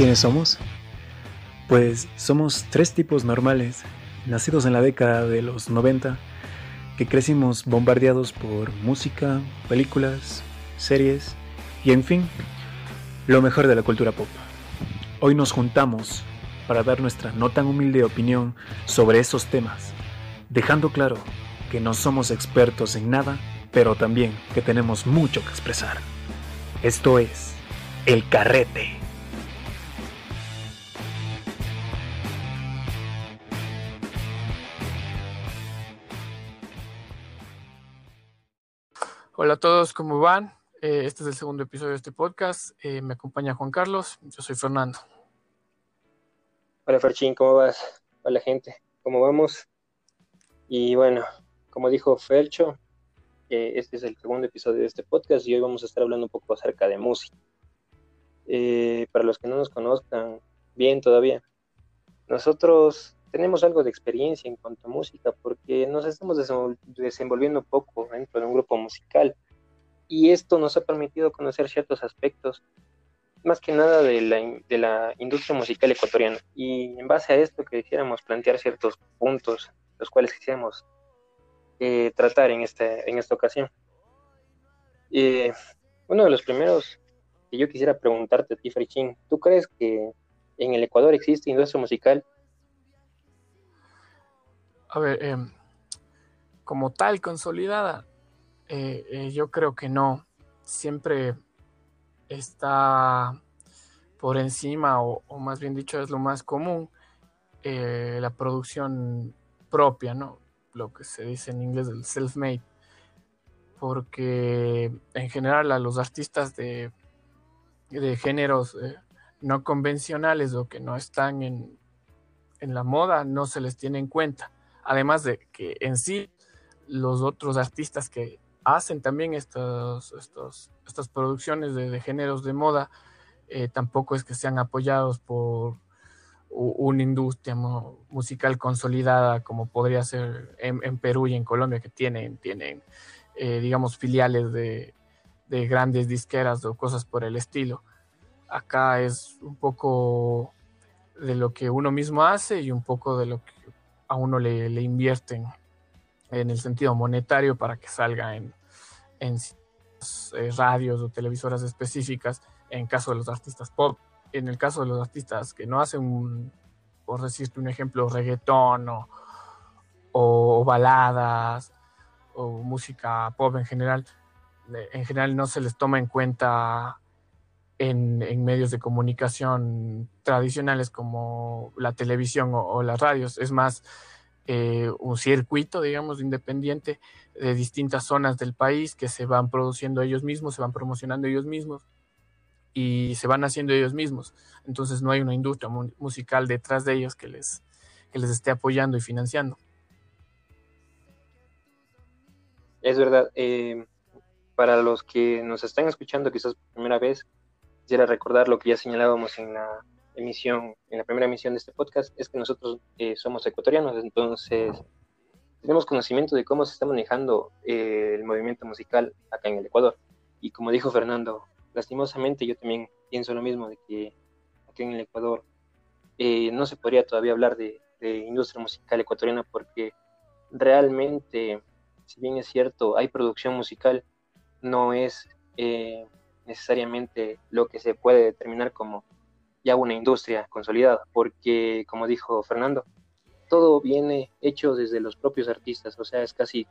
¿Quiénes somos? Pues somos tres tipos normales, nacidos en la década de los 90, que crecimos bombardeados por música, películas, series y en fin, lo mejor de la cultura pop. Hoy nos juntamos para dar nuestra no tan humilde opinión sobre esos temas, dejando claro que no somos expertos en nada, pero también que tenemos mucho que expresar. Esto es El Carrete. Hola a todos, ¿cómo van? Eh, este es el segundo episodio de este podcast. Eh, me acompaña Juan Carlos, yo soy Fernando. Hola Ferchín, ¿cómo vas? Hola gente, ¿cómo vamos? Y bueno, como dijo Felcho, eh, este es el segundo episodio de este podcast y hoy vamos a estar hablando un poco acerca de música. para los que no nos conozcan bien todavía, nosotros tenemos algo de experiencia en cuanto a música porque nos estamos desenvolviendo poco dentro de un grupo musical y esto nos ha permitido conocer ciertos aspectos más que nada de la, de la industria musical ecuatoriana y en base a esto que quisiéramos plantear ciertos puntos los cuales quisiéramos eh, tratar en, este, en esta ocasión. Eh, uno de los primeros que yo quisiera preguntarte a ti, Frichín, ¿tú crees que en el Ecuador existe industria musical a ver, em, como tal, consolidada, eh, eh, yo creo que no. Siempre está por encima, o, más bien dicho, es lo más común, eh, la producción propia, ¿no? Lo que se dice en inglés el self-made. Porque en general a los artistas de, de géneros no convencionales o que no están en, en la moda no se les tiene en cuenta Además de que en sí los otros artistas que hacen también estos, estos, estas producciones de, géneros de moda, eh, tampoco es que sean apoyados por una industria musical consolidada como podría ser en, Perú y en Colombia, que tienen, tienen eh, digamos, filiales de, de, grandes disqueras o cosas por el estilo. Acá es un poco de lo que uno mismo hace y un poco de lo que a uno le, invierten en el sentido monetario para que salga en, en eh, radios o televisoras específicas, en caso de los artistas pop. En el caso de los artistas que no hacen, por decirte un ejemplo, reggaetón o, o, baladas o música pop en general, en general no se les toma en cuenta en, medios de comunicación tradicionales como la televisión o, las radios. Es más eh, un circuito, digamos, independiente de distintas zonas del país que se van produciendo ellos mismos, se van promocionando ellos mismos y se van haciendo ellos mismos. Entonces no hay una industria musical detrás de ellos que les, que les esté apoyando y financiando. Es verdad. Eh, para los que nos están escuchando quizás por primera vez, quisiera recordar lo que ya señalábamos en la emisión, en la primera emisión de este podcast, es que nosotros eh, somos ecuatorianos, entonces tenemos conocimiento de cómo se está manejando eh, el movimiento musical acá en el Ecuador. Y como dijo Fernando, lastimosamente yo también pienso lo mismo, de que aquí en el Ecuador eh, no se podría todavía hablar de, industria musical ecuatoriana porque realmente, si bien es cierto, hay producción musical, no es necesariamente lo que se puede determinar como ya una industria consolidada, porque como dijo Fernando, todo viene hecho desde los propios artistas, o sea, es casi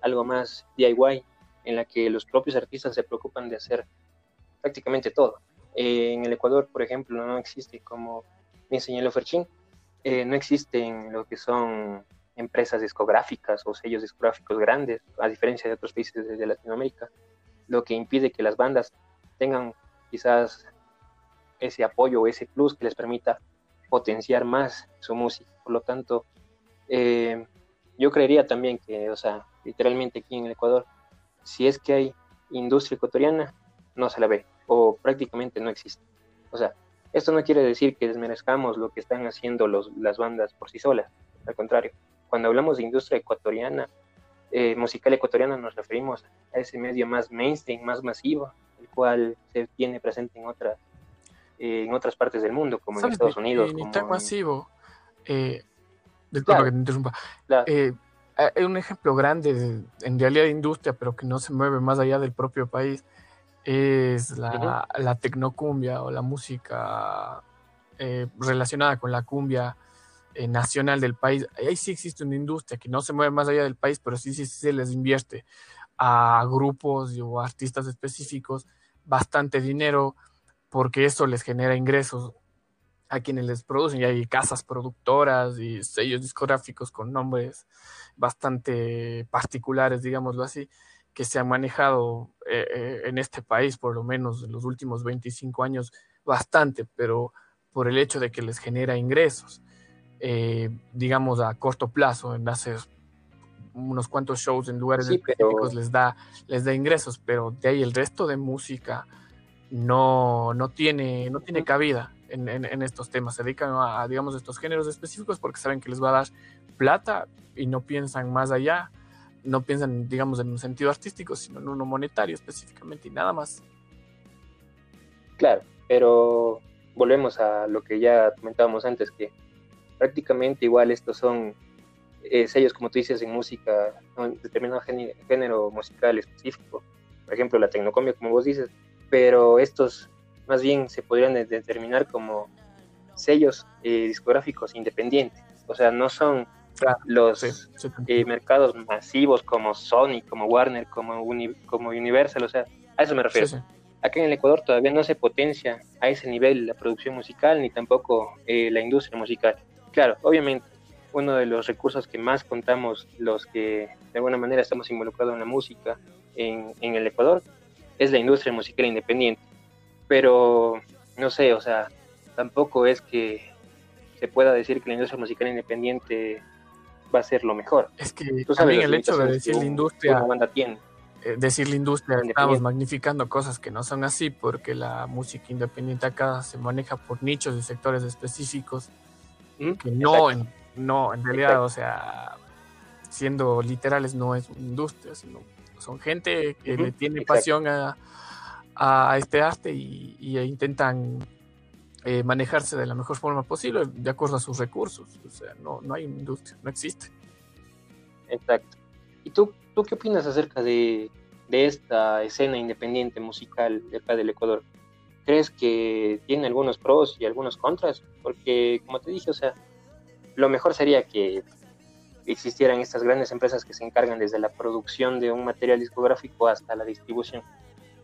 algo más DIY, en la que los propios artistas se preocupan de hacer prácticamente todo. Eh, en el Ecuador, por ejemplo, no existe, como me señaló Ferchín, eh, no existen lo que son empresas discográficas o sellos discográficos grandes, a diferencia de otros países de Latinoamérica, lo que impide que las bandas tengan quizás ese apoyo ese plus que les permita potenciar más su música. Por lo tanto, eh, yo creería también que, o sea, literalmente aquí en el Ecuador, si es que hay industria ecuatoriana, no se la ve o prácticamente no existe. O sea, esto no quiere decir que desmerezcamos lo que están haciendo los, las bandas por sí solas. Al contrario, cuando hablamos de industria ecuatoriana, eh, musical ecuatoriana, nos referimos a ese medio más mainstream, más masivo, el cual se tiene presente en otras eh, en otras partes del mundo, como en Estados Unidos. Ni tan masivo. Eh, que te interrumpa. Eh, hay un ejemplo grande en realidad de industria, pero que no se mueve más allá del propio país, es la, la tecnocumbia o la música eh, relacionada con la cumbia nacional del país. Ahí sí existe una industria que no se mueve más allá del país, pero sí, sí, se les invierte a grupos o artistas específicos bastante dinero porque eso les genera ingresos a quienes les producen. Y hay casas productoras y sellos discográficos con nombres bastante particulares, digámoslo así, que se han manejado eh, en este país, por lo menos en los últimos 25 años, bastante, pero por el hecho de que les genera ingresos, eh, digamos a corto plazo, en hacer unos cuantos shows en lugares específicos les da les da ingresos, pero de ahí el resto de música no, no tiene no tiene cabida en, en, estos temas. Se dedican a, digamos estos géneros específicos porque saben que les va a dar plata y no piensan más allá, no piensan digamos en un sentido artístico, sino en uno monetario específicamente y nada más. Claro, pero volvemos a lo que ya comentábamos antes, que prácticamente igual estos son eh, sellos, como tú dices, en música, en determinado género, musical específico, por ejemplo la tecnocombia, como vos dices, pero estos más bien se podrían determinar como sellos eh, discográficos independientes, o sea, no son los eh, mercados masivos como Sony, como Warner, como, como Universal, o sea, a eso me refiero. Acá en el Ecuador todavía no se potencia a ese nivel la producción musical ni tampoco eh, la industria musical. Claro, obviamente, uno de los recursos que más contamos los que de alguna manera estamos involucrados en la música en, en el Ecuador es la industria musical independiente. Pero, no sé, o sea, tampoco es que se pueda decir que la industria musical independiente va a ser lo mejor. Es que también el hecho de decir la industria... banda tiene eh, decir la industria, estamos magnificando cosas que no son así, porque la música independiente acá se maneja por nichos y sectores específicos, que no en, no, en realidad, o sea, siendo literales, no es una industria, sino son gente que le tiene pasión a, a, este arte y, intentan eh, manejarse de la mejor forma posible, de acuerdo a sus recursos. O sea, no, no hay industria, no existe. Exacto. ¿Y tú ¿Tú qué opinas acerca de, esta escena independiente musical de acá del Ecuador? ¿Crees que tiene algunos pros y algunos contras? Porque, como te dije, o sea, lo mejor sería que existieran estas grandes empresas que se encargan desde la producción de un material discográfico hasta la distribución.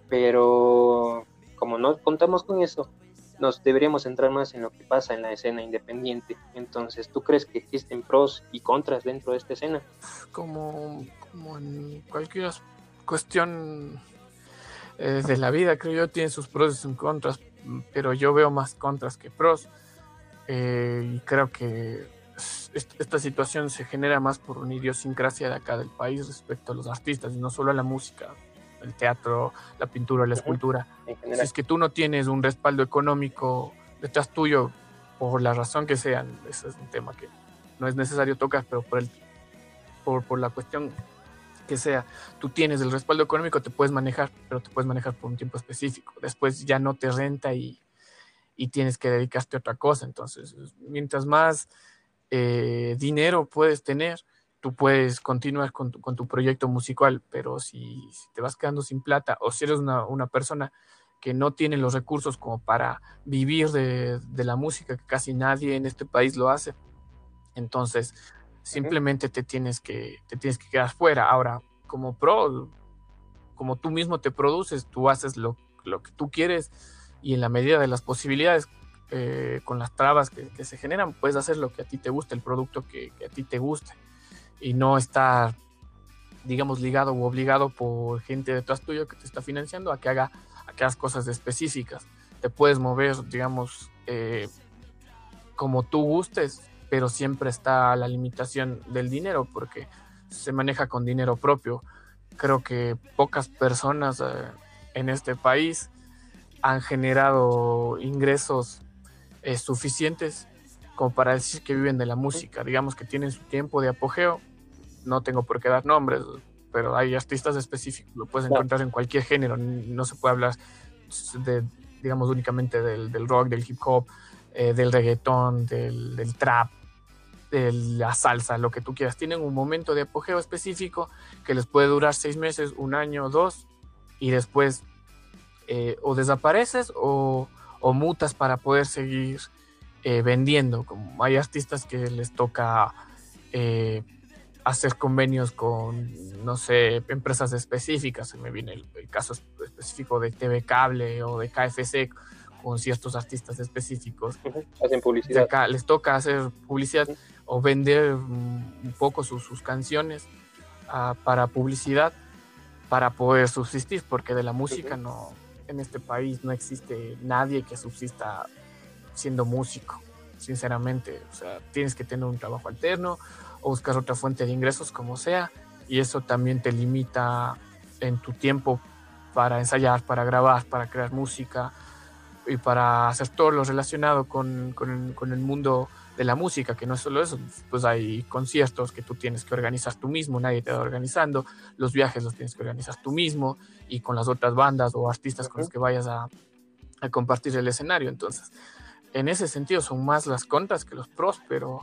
Pero como no contamos con eso, nos deberíamos centrar más en lo que pasa en la escena independiente. Entonces, ¿tú crees que existen pros y contras dentro de esta escena? Como, como en cualquier cuestión eh, de la vida, creo yo, tiene sus pros y sus contras, pero yo veo más contras que pros. Eh, y creo que esta situación se genera más por una idiosincrasia de acá del país respecto a los artistas y no solo a la música el teatro, la pintura, la escultura. Si es que tú no tienes un respaldo económico detrás tuyo, por la razón que sea, ese es un tema que no es necesario tocar, pero por, el, por, por la cuestión que sea, tú tienes el respaldo económico, te puedes manejar, pero te puedes manejar por un tiempo específico. Después ya no te renta y, y tienes que dedicarte a otra cosa. Entonces, mientras más eh, dinero puedes tener, tú puedes continuar con tu, con tu proyecto musical, pero si, te vas quedando sin plata o si eres una, persona que no tiene los recursos como para vivir de, la música, que casi nadie en este país lo hace, entonces simplemente te tienes que, te tienes que quedar fuera. Ahora, como pro, como tú mismo te produces, tú haces lo, que tú quieres y en la medida de las posibilidades, eh, con las trabas que, se generan, puedes hacer lo que a ti te guste, el producto que, que a ti te guste y no estar, digamos, ligado o obligado por gente detrás tuyo que te está financiando a que haga aquellas cosas específicas. Te puedes mover, digamos, eh, como tú gustes, pero siempre está la limitación del dinero porque se maneja con dinero propio. Creo que pocas personas eh, en este país han generado ingresos eh, suficientes como para decir que viven de la música, digamos que tienen su tiempo de apogeo, no tengo por qué dar nombres, pero hay artistas específicos, lo puedes encontrar en cualquier género, no se puede hablar de digamos, únicamente del, del rock, del hip hop, eh, del reggaetón, del, del trap, de la salsa, lo que tú quieras. Tienen un momento de apogeo específico que les puede durar seis meses, un año, dos, y después eh, o desapareces o, o, mutas para poder seguir eh, vendiendo. Como hay artistas que les toca eh, hacer convenios con, no sé, empresas específicas. Se me viene el, el, caso específico de TV Cable o de KFC con ciertos artistas específicos. Hacen publicidad. Les toca hacer publicidad o vender un poco sus, sus canciones uh, para publicidad para poder subsistir, porque de la música no, en este país no existe nadie que subsista siendo músico, sinceramente. O sea, tienes que tener un trabajo alterno o buscar otra fuente de ingresos como sea, y eso también te limita en tu tiempo para ensayar, para grabar, para crear música y para hacer todo lo relacionado con, con, con el mundo de la música, que no es solo eso, pues hay conciertos que tú tienes que organizar tú mismo, nadie te va organizando, los viajes los tienes que organizar tú mismo y con las otras bandas o artistas con los que vayas a, a compartir el escenario. Entonces, en ese sentido son más las contras que los pros, pero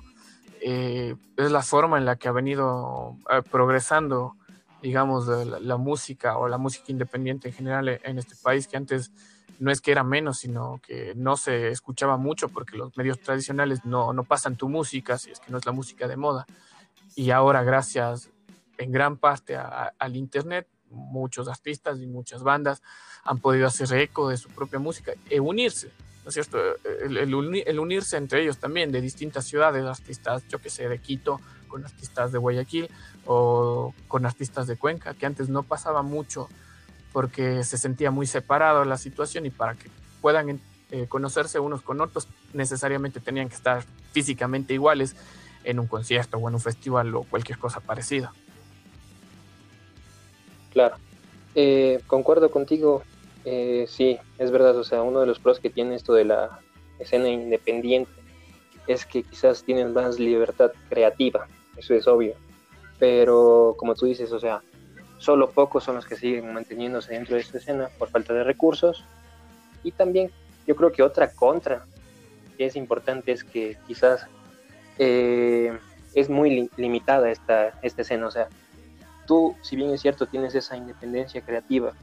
eh, es la forma en la que ha venido eh, progresando, digamos, la, la, música o la música independiente en general en este país, que antes no es que era menos, sino que no se escuchaba mucho porque los medios tradicionales no, no pasan tu música, si es que no es la música de moda. Y ahora, gracias en gran parte al Internet, muchos artistas y muchas bandas han podido hacer eco de su propia música e unirse, ¿no es cierto? El, el, el unirse entre ellos también, de distintas ciudades, artistas, yo que sé, de Quito, con artistas de Guayaquil o con artistas de Cuenca, que antes no pasaba mucho porque se sentía muy separado la situación y para que puedan eh, conocerse unos con otros necesariamente tenían que estar físicamente iguales en un concierto o en un festival o cualquier cosa parecida. Claro, eh, concuerdo contigo, eh, sí, es verdad, o sea, uno de los pros que tiene esto de la escena independiente es que quizás tienen más libertad creativa, eso es obvio, pero como tú dices, o sea, solo pocos son los que siguen manteniéndose dentro de esta escena por falta de recursos. Y también yo creo que otra contra que es importante es que quizás eh, es muy li limitada esta, esta escena. O sea, tú, si bien es cierto, tienes esa independencia creativa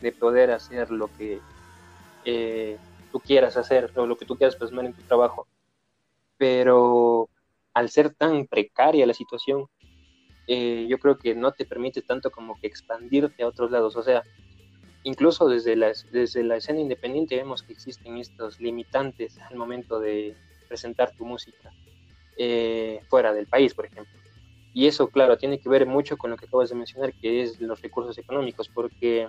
de poder hacer lo que eh, tú quieras hacer o lo que tú quieras plasmar en tu trabajo, pero al ser tan precaria la situación, eh, yo creo que no te permite tanto como que expandirte a otros lados. O sea, incluso desde la, desde la escena independiente vemos que existen estos limitantes al momento de presentar tu música eh, fuera del país, por ejemplo. Y eso, claro, tiene que ver mucho con lo que acabas de mencionar, que es los recursos económicos, porque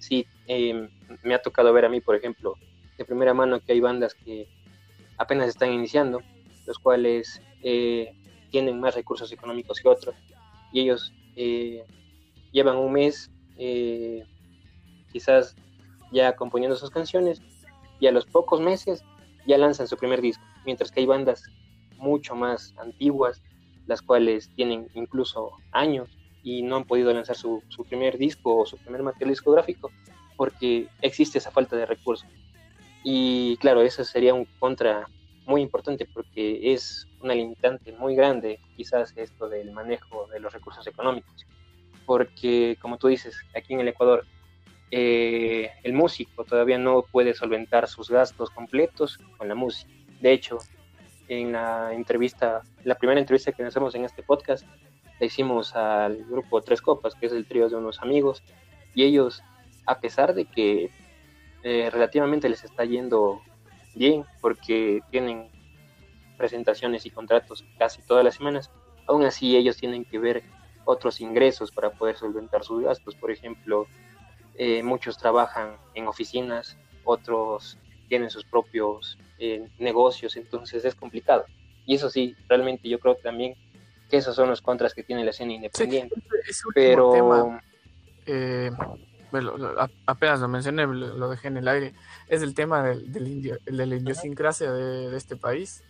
sí, eh, me ha tocado ver a mí, por ejemplo, de primera mano que hay bandas que apenas están iniciando, los cuales eh, tienen más recursos económicos que otros y ellos eh, llevan un mes eh, quizás ya componiendo sus canciones y a los pocos meses ya lanzan su primer disco, mientras que hay bandas mucho más antiguas, las cuales tienen incluso años y no han podido lanzar su, su primer disco o su primer material discográfico porque existe esa falta de recursos. Y claro, eso sería un contra muy importante porque es una limitante muy grande quizás esto del manejo de los recursos económicos. Porque como tú dices, aquí en el Ecuador, eh, el músico todavía no puede solventar sus gastos completos con la música. De hecho, en la entrevista, la primera entrevista que hacemos en este podcast, la hicimos al grupo Tres Copas, que es el trío de unos amigos, y ellos, a pesar de que eh, relativamente les está yendo bien porque tienen presentaciones y contratos casi todas las semanas, aún así ellos tienen que ver otros ingresos para poder solventar sus gastos. Por ejemplo, eh, muchos trabajan en oficinas, otros tienen sus propios eh, negocios, entonces es complicado. Y eso sí, realmente yo creo también que esos son los contras que tiene la escena independiente. Sí, pero tema, eh, bueno, apenas lo mencioné, lo dejé en el aire, es el tema del, del indio, de la idiosincrasia de, de este país,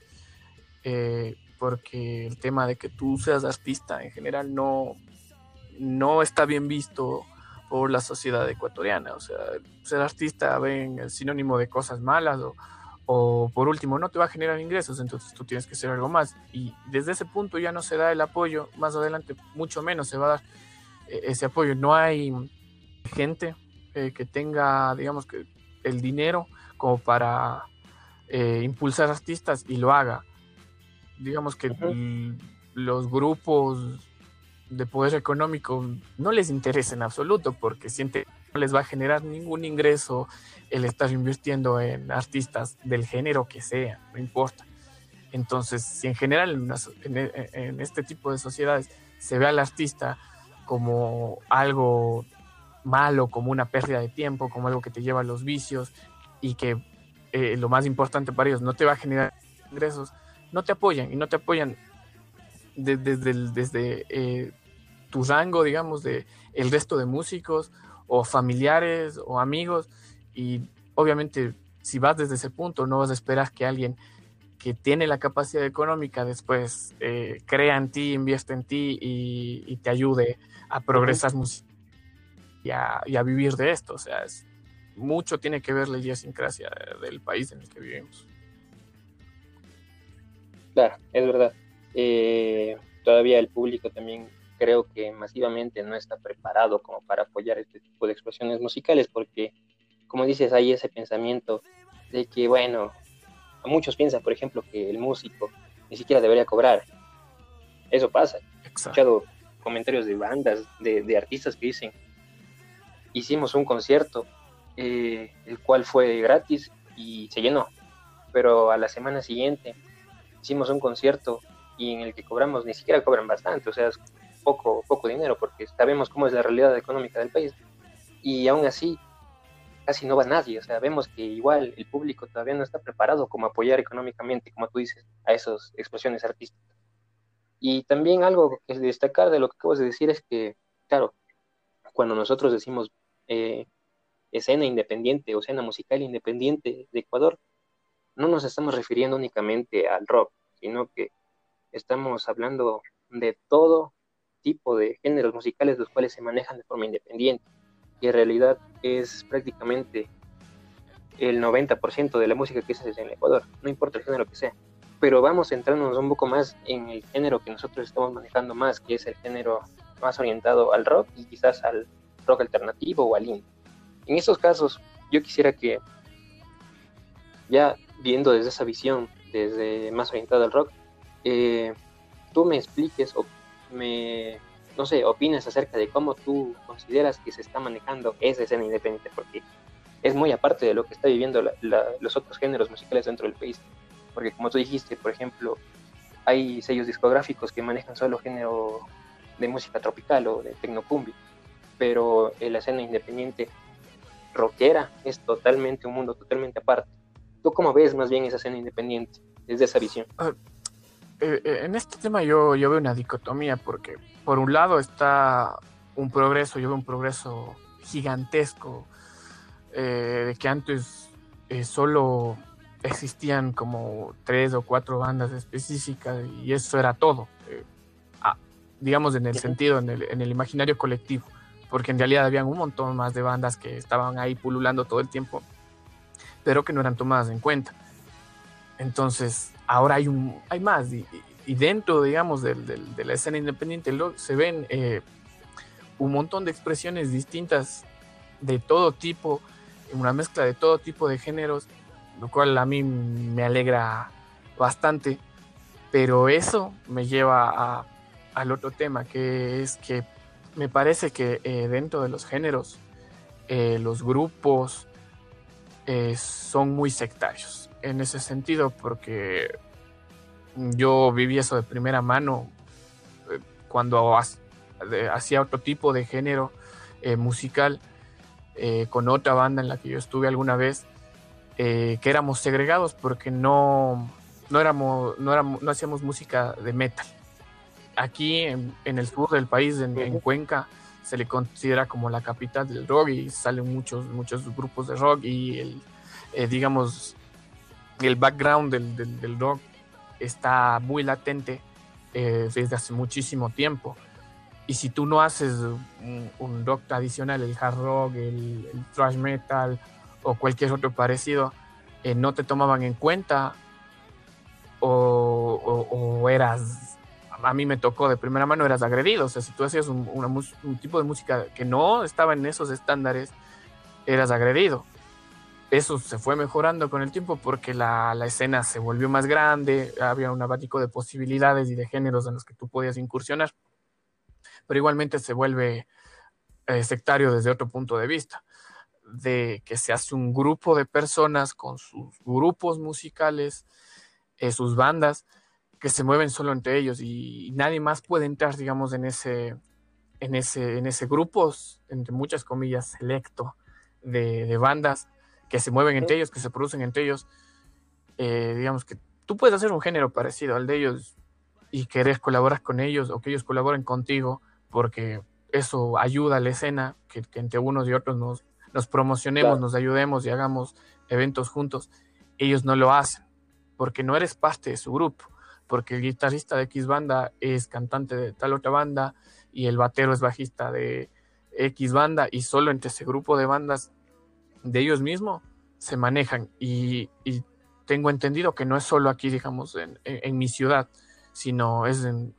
eh, porque el tema de que tú seas artista en general no, no está bien visto por la sociedad ecuatoriana. O sea, ser artista ven sinónimo de cosas malas o, por último no te va a generar ingresos, entonces tú tienes que hacer algo más. Y desde ese punto ya no se da el apoyo, más adelante mucho menos se va a dar eh, ese apoyo. No hay gente eh, que tenga, digamos, que el dinero como para impulsar artistas y lo haga. Digamos que los grupos de poder económico no les interesa en absoluto porque siente no les va a generar ningún ingreso el estar invirtiendo en artistas del género que sea, no importa. Entonces, si en general en, este tipo de sociedades se ve al artista como algo malo, como una pérdida de tiempo, como algo que te lleva a los vicios y que eh, lo más importante para ellos no te va a generar ingresos, no te apoyan y no te apoyan desde, desde, eh, tu rango, digamos, de el resto de músicos o familiares o amigos y obviamente si vas desde ese punto no vas a esperar que alguien que tiene la capacidad económica después eh, crea en ti, invierta en ti y, te ayude a progresar y a, y a, vivir de esto. O sea, es, mucho tiene que ver la idiosincrasia del país en el que vivimos. Claro, es verdad. Eh, todavía el público también creo que masivamente no está preparado como para apoyar este tipo de expresiones musicales porque, como dices, hay ese pensamiento de que, bueno, muchos piensan, por ejemplo, que el músico ni siquiera debería cobrar. Eso pasa. He escuchado comentarios de bandas, de, artistas que dicen, hicimos un concierto, eh, el cual fue gratis y se llenó, pero a la semana siguiente hicimos un concierto y en el que cobramos, ni siquiera cobran bastante, o sea, poco, poco dinero, porque sabemos cómo es la realidad económica del país. Y aún así, casi no va nadie. O sea, vemos que igual el público todavía no está preparado como apoyar económicamente, como tú dices, a esas expresiones artísticas. Y también algo que es destacar de lo que acabas de decir es que, claro, cuando nosotros decimos eh, escena independiente o escena musical independiente de Ecuador, no nos estamos refiriendo únicamente al rock, sino que estamos hablando de todo tipo de géneros musicales los cuales se manejan de forma independiente. Y en realidad es prácticamente el 90% de la música que se hace en Ecuador, no importa el género que sea. Pero vamos centrándonos un poco más en el género que nosotros estamos manejando más, que es el género más orientado al rock y quizás al rock alternativo o al indie. En estos casos, yo quisiera que, ya viendo desde esa visión, desde más orientada al rock, eh, tú me expliques o me, no sé, opinas acerca de cómo tú consideras que se está manejando esa escena independiente, porque es muy aparte de lo que está viviendo los otros géneros musicales dentro del país. Porque como tú dijiste, por ejemplo, hay sellos discográficos que manejan solo género de música tropical o de tecnocumbia, pero la escena independiente rockera es totalmente un mundo totalmente aparte. ¿Tú cómo ves más bien esa escena independiente desde esa visión? Ah, eh, eh, en este tema yo, yo veo una dicotomía porque por un lado está un progreso, yo veo un progreso gigantesco eh, de que antes solo existían como tres o cuatro bandas específicas y eso era todo, ah, digamos en el sentido, en el, en el, imaginario colectivo, porque en realidad habían un montón más de bandas que estaban ahí pululando todo el tiempo, pero que no eran tomadas en cuenta. Entonces, ahora hay, un, hay más. Y, dentro, digamos, de la escena independiente se ven eh, un montón de expresiones distintas de todo tipo, una mezcla de todo tipo de géneros, lo cual a mí me alegra bastante. Pero eso me lleva al otro tema, que es que me parece que eh, dentro de los géneros, eh, los grupos son muy sectarios en ese sentido porque yo viví eso de primera mano eh, cuando hacía otro tipo de género eh, musical eh, con otra banda en la que yo estuve alguna vez, que éramos segregados porque no, no, éramos, no, éramos, no hacíamos música de metal. Aquí en, el sur del país, en, en, Cuenca, se le considera como la capital del rock y salen muchos, muchos grupos de rock y el, digamos, el background del, del, rock está muy latente eh, desde hace muchísimo tiempo. Y si tú no haces un, rock tradicional, el hard rock, el, thrash metal o cualquier otro parecido, eh, no te tomaban en cuenta o, eras, a mí me tocó de primera mano, eras agredido. O sea, si tú hacías un, tipo de música que no estaba en esos estándares, eras agredido. Eso se fue mejorando con el tiempo porque la, la, escena se volvió más grande, había un abanico de posibilidades y de géneros en los que tú podías incursionar pero igualmente se vuelve eh, sectario desde otro punto de vista, de que se hace un grupo de personas con sus grupos musicales, eh, sus bandas, que se mueven solo entre ellos y nadie más puede entrar, digamos, en ese, en ese, en ese grupo, entre muchas comillas, selecto de, bandas que se mueven entre ellos, que se producen entre ellos. Eh, digamos que tú puedes hacer un género parecido al de ellos y querés colaborar con ellos o que ellos colaboren contigo porque eso ayuda a la escena, que, entre unos y otros nos, nos promocionemos, nos ayudemos y hagamos eventos juntos. Ellos no lo hacen, porque no eres parte de su grupo, porque el guitarrista de X banda es cantante de tal otra banda y el batero es bajista de X banda y solo entre ese grupo de bandas de ellos mismos se manejan y, tengo entendido que no es solo aquí, digamos, en, mi ciudad, sino es en,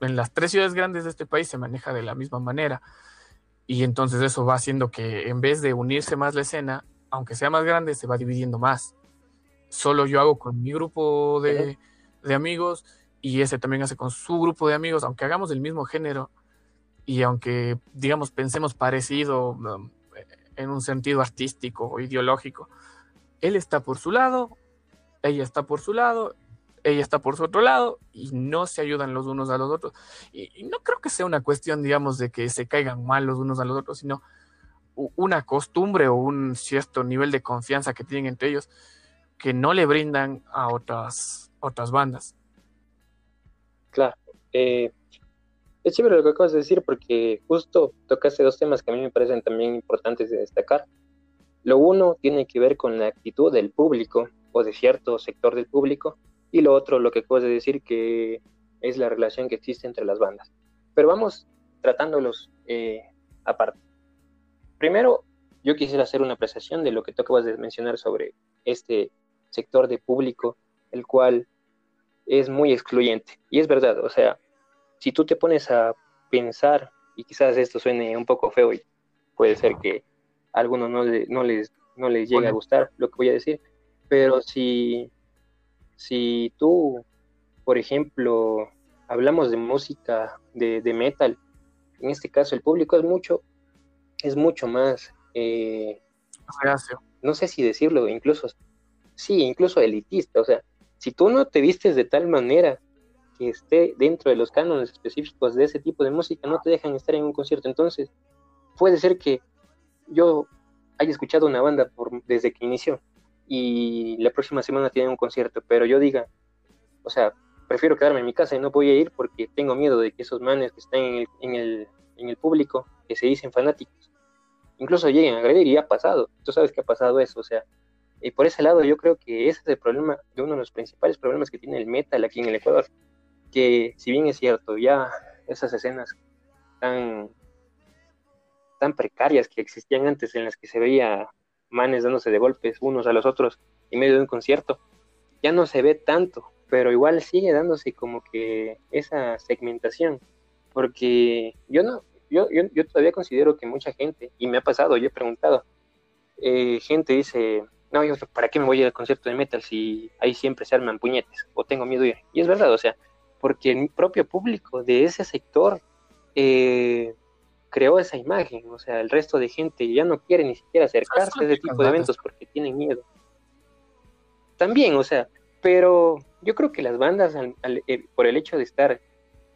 en las tres ciudades grandes de este país se maneja de la misma manera. Y entonces eso va haciendo que en vez de unirse más la escena, aunque sea más grande, se va dividiendo más. Solo yo hago con mi grupo de, amigos y ese también hace con su grupo de amigos, aunque hagamos el mismo género y aunque, digamos, pensemos parecido um, en un sentido artístico o ideológico. Él está por su lado, ella está por su lado ella está por su otro lado y no se ayudan los unos a los otros. Y, no creo que sea una cuestión, digamos, de que se caigan mal los unos a los otros, sino una costumbre o un cierto nivel de confianza que tienen entre ellos que no le brindan a otras, otras bandas. Claro. Eh, es chévere lo que acabas de decir porque justo tocaste dos temas que a mí me parecen también importantes de destacar. Lo uno tiene que ver con la actitud del público o de cierto sector del público y lo otro, lo que puedes decir que es la relación que existe entre las bandas. Pero vamos tratándolos eh, aparte. Primero, yo quisiera hacer una apreciación de lo que tú acabas de mencionar sobre este sector de público, el cual es muy excluyente. Y es verdad, o sea, si tú te pones a pensar, y quizás esto suene un poco feo y puede ser que a algunos no, no, les, no les llegue a gustar lo que voy a decir, pero si si tú, por ejemplo, hablamos de música, de, metal, en este caso el público es mucho, es mucho más, eh, no sé si decirlo, incluso, sí, incluso elitista, o sea, si tú no te vistes de tal manera que esté dentro de los cánones específicos de ese tipo de música, no te dejan estar en un concierto, entonces puede ser que yo haya escuchado una banda desde que inició, y la próxima semana tienen un concierto, pero yo diga, o sea, prefiero quedarme en mi casa y no voy a ir porque tengo miedo de que esos manes que están en el, en el, en el público, que se dicen fanáticos, incluso lleguen a agredir y ha pasado, tú sabes que ha pasado eso, o sea, y por ese lado yo creo que ese es el problema, de uno de los principales problemas que tiene el metal aquí en el Ecuador, que si bien es cierto, ya esas escenas tan, tan precarias que existían antes en las que se veía manes dándose de golpes unos a los otros en medio de un concierto. Ya no se ve tanto, pero igual sigue dándose como que esa segmentación, porque yo no, yo, yo, todavía considero que mucha gente, y me ha pasado, yo he preguntado, eh, gente dice, no, yo, ¿para qué me voy a ir al concierto de metal si ahí siempre se arman puñetes? O tengo miedo de ir. Y es verdad, o sea, porque el propio público de ese sector eh, creó esa imagen, o sea, el resto de gente ya no quiere ni siquiera acercarse a ese tipo de eventos porque tienen miedo. También, o sea, pero yo creo que las bandas, eh, por el hecho de estar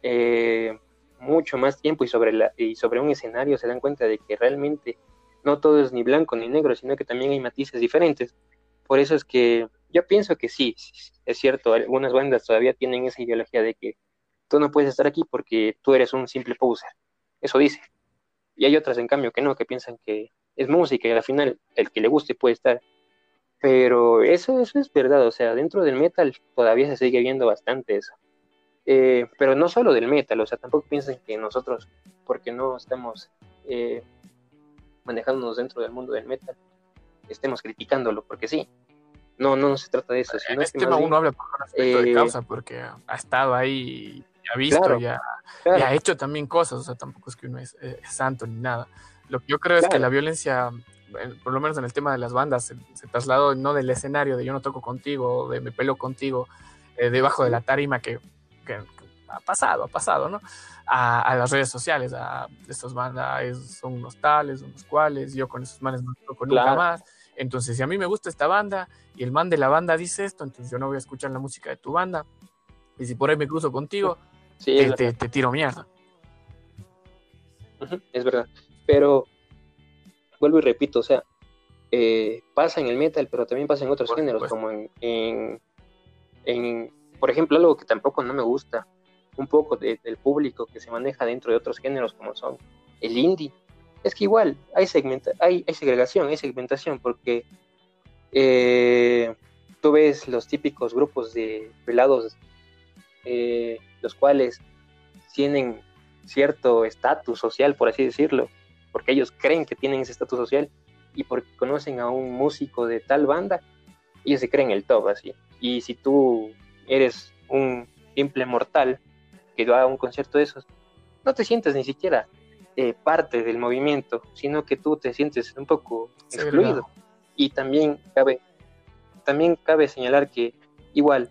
eh, mucho más tiempo y sobre, la, y sobre un escenario, se dan cuenta de que realmente no todo es ni blanco ni negro, sino que también hay matices diferentes. Por eso es que yo pienso que sí, es cierto, algunas bandas todavía tienen esa ideología de que tú no puedes estar aquí porque tú eres un simple poser. Eso dice. Y hay otras, en cambio, que no, que piensan que es música y al final el que le guste puede estar. Pero eso, eso es verdad, o sea, dentro del metal todavía se sigue viendo bastante eso. Eh, pero no solo del metal, o sea, tampoco piensen que nosotros, porque no estamos eh, manejándonos dentro del mundo del metal, estemos criticándolo, porque sí, no, no se trata de eso. Sino en este tema uno habla por aspecto de causa, porque ha estado ahí, y ha visto, y, ha, hecho también cosas, o sea, tampoco es que uno es, santo ni nada. Lo que yo creo es que la violencia por lo menos en el tema de las bandas, se, trasladó no del escenario de yo no toco contigo, de me pelo contigo, eh, debajo de la tarima que, ha pasado, ha pasado, ¿no? A, las redes sociales, a estas bandas son unos tales, unos cuales, yo con esos manes no toco nunca más. Entonces, si a mí me gusta esta banda y el man de la banda dice esto, entonces yo no voy a escuchar la música de tu banda. Y si por ahí me cruzo contigo, te, te, tiro mierda. Es verdad. Pero vuelvo y repito, o sea, eh, pasa en el metal, pero también pasa en otros géneros, como en, en, por ejemplo, algo que tampoco no me gusta, un poco del público que se maneja dentro de otros géneros como son el indie. Es que igual hay, segmenta, hay, segregación, hay segmentación, porque eh, tú ves los típicos grupos de pelados, eh, los cuales tienen cierto estatus social, por así decirlo, porque ellos creen que tienen ese estatus social y porque conocen a un músico de tal banda, ellos se creen el top así. Y si tú eres un simple mortal que va a un concierto de esos, no te sientes ni siquiera eh, parte del movimiento, sino que tú te sientes un poco excluido. Y también cabe, también cabe señalar que igual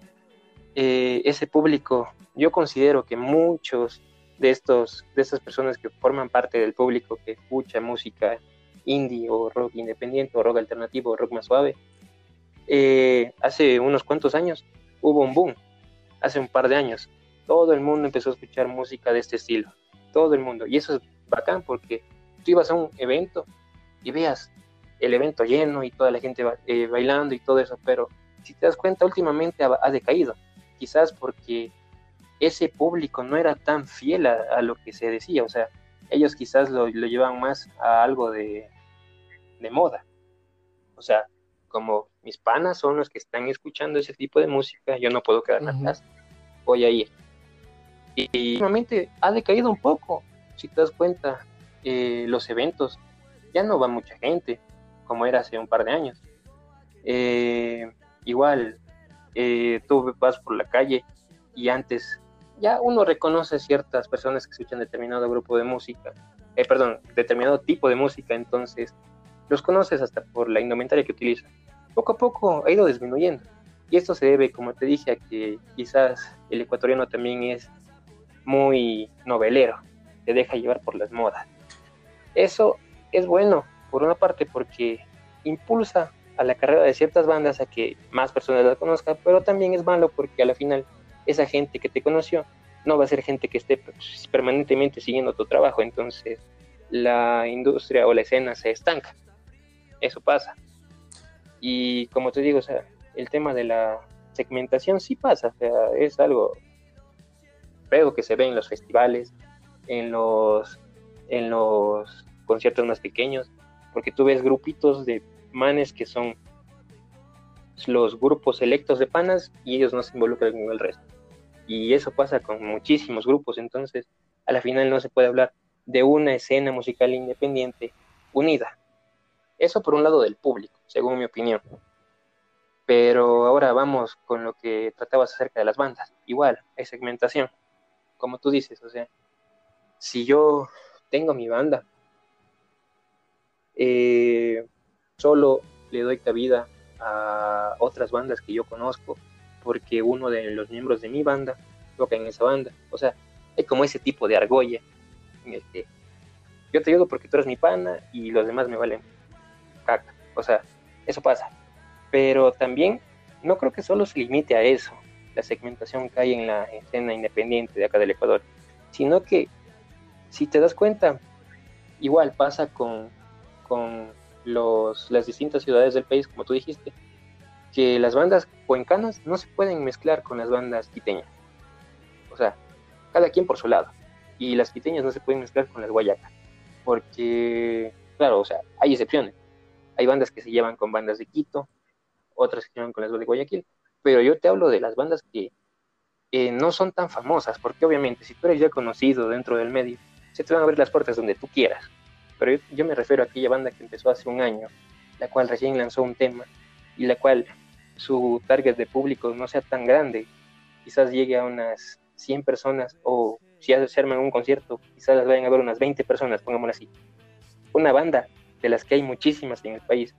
eh, ese público, yo considero que muchos de, estos, de estas personas que forman parte del público que escucha música indie o rock independiente o rock alternativo o rock más suave, eh, hace unos cuantos años hubo un boom, hace un par de años, todo el mundo empezó a escuchar música de este estilo, todo el mundo, y eso es bacán porque tú ibas a un evento y veas el evento lleno y toda la gente eh, bailando y todo eso, pero si te das cuenta últimamente ha decaído, quizás porque ese público no era tan fiel a, lo que se decía, o sea, ellos quizás lo, lo llevan más a algo de, moda. O sea, como mis panas son los que están escuchando ese tipo de música, yo no puedo quedarme atrás, voy a ir. Y, últimamente ha decaído un poco, si te das cuenta, eh, los eventos, ya no va mucha gente, como era hace un par de años. Eh, igual, eh, tú vas por la calle y antes ya uno reconoce ciertas personas que escuchan determinado grupo de música, eh, perdón, determinado tipo de música, entonces los conoces hasta por la indumentaria que utilizan. Poco a poco ha ido disminuyendo. Y esto se debe, como te dije, a que quizás el ecuatoriano también es muy novelero, se deja llevar por las modas. Eso es bueno, por una parte, porque impulsa a la carrera de ciertas bandas a que más personas la conozcan, pero también es malo porque a la final esa gente que te conoció no va a ser gente que esté permanentemente siguiendo tu trabajo, entonces la industria o la escena se estanca. Eso pasa. Y como te digo, el tema de la segmentación sí pasa, es algo feo que se ve en los festivales, en los, en los conciertos más pequeños, porque tú ves grupitos de manes que son los grupos selectos de panas y ellos no se involucran con el resto. Y eso pasa con muchísimos grupos, entonces a la final no se puede hablar de una escena musical independiente unida. Eso por un lado del público, según mi opinión. Pero ahora vamos con lo que tratabas acerca de las bandas. Igual, hay segmentación, como tú dices, o sea, si yo tengo mi banda, eh, solo le doy cabida a otras bandas que yo conozco porque uno de los miembros de mi banda toca en esa banda. O sea, hay como ese tipo de argolla en el que yo te ayudo porque tú eres mi pana y los demás me valen caca. O sea, eso pasa. Pero también no creo que solo se limite a eso, la segmentación que hay en la escena independiente de acá del Ecuador, sino que si te das cuenta, igual pasa con, con los, las distintas ciudades del país, como tú dijiste, que las bandas cuencanas no se pueden mezclar con las bandas quiteñas. O sea, cada quien por su lado. Y las quiteñas no se pueden mezclar con las guayacas. Porque, claro, o sea, hay excepciones. Hay bandas que se llevan con bandas de Quito, otras que se llevan con las de Guayaquil. Pero yo te hablo de las bandas que no son tan famosas, porque obviamente si tú eres ya conocido dentro del medio, se te van a abrir las puertas donde tú quieras. Pero yo, me refiero a aquella banda que empezó hace un año, la cual recién lanzó un tema y la cual su target de público no sea tan grande, quizás llegue a unas 100 personas o si se arman un concierto, quizás las vayan a ver unas 20 personas, pongámoslo así. Una banda de las que hay muchísimas en el país.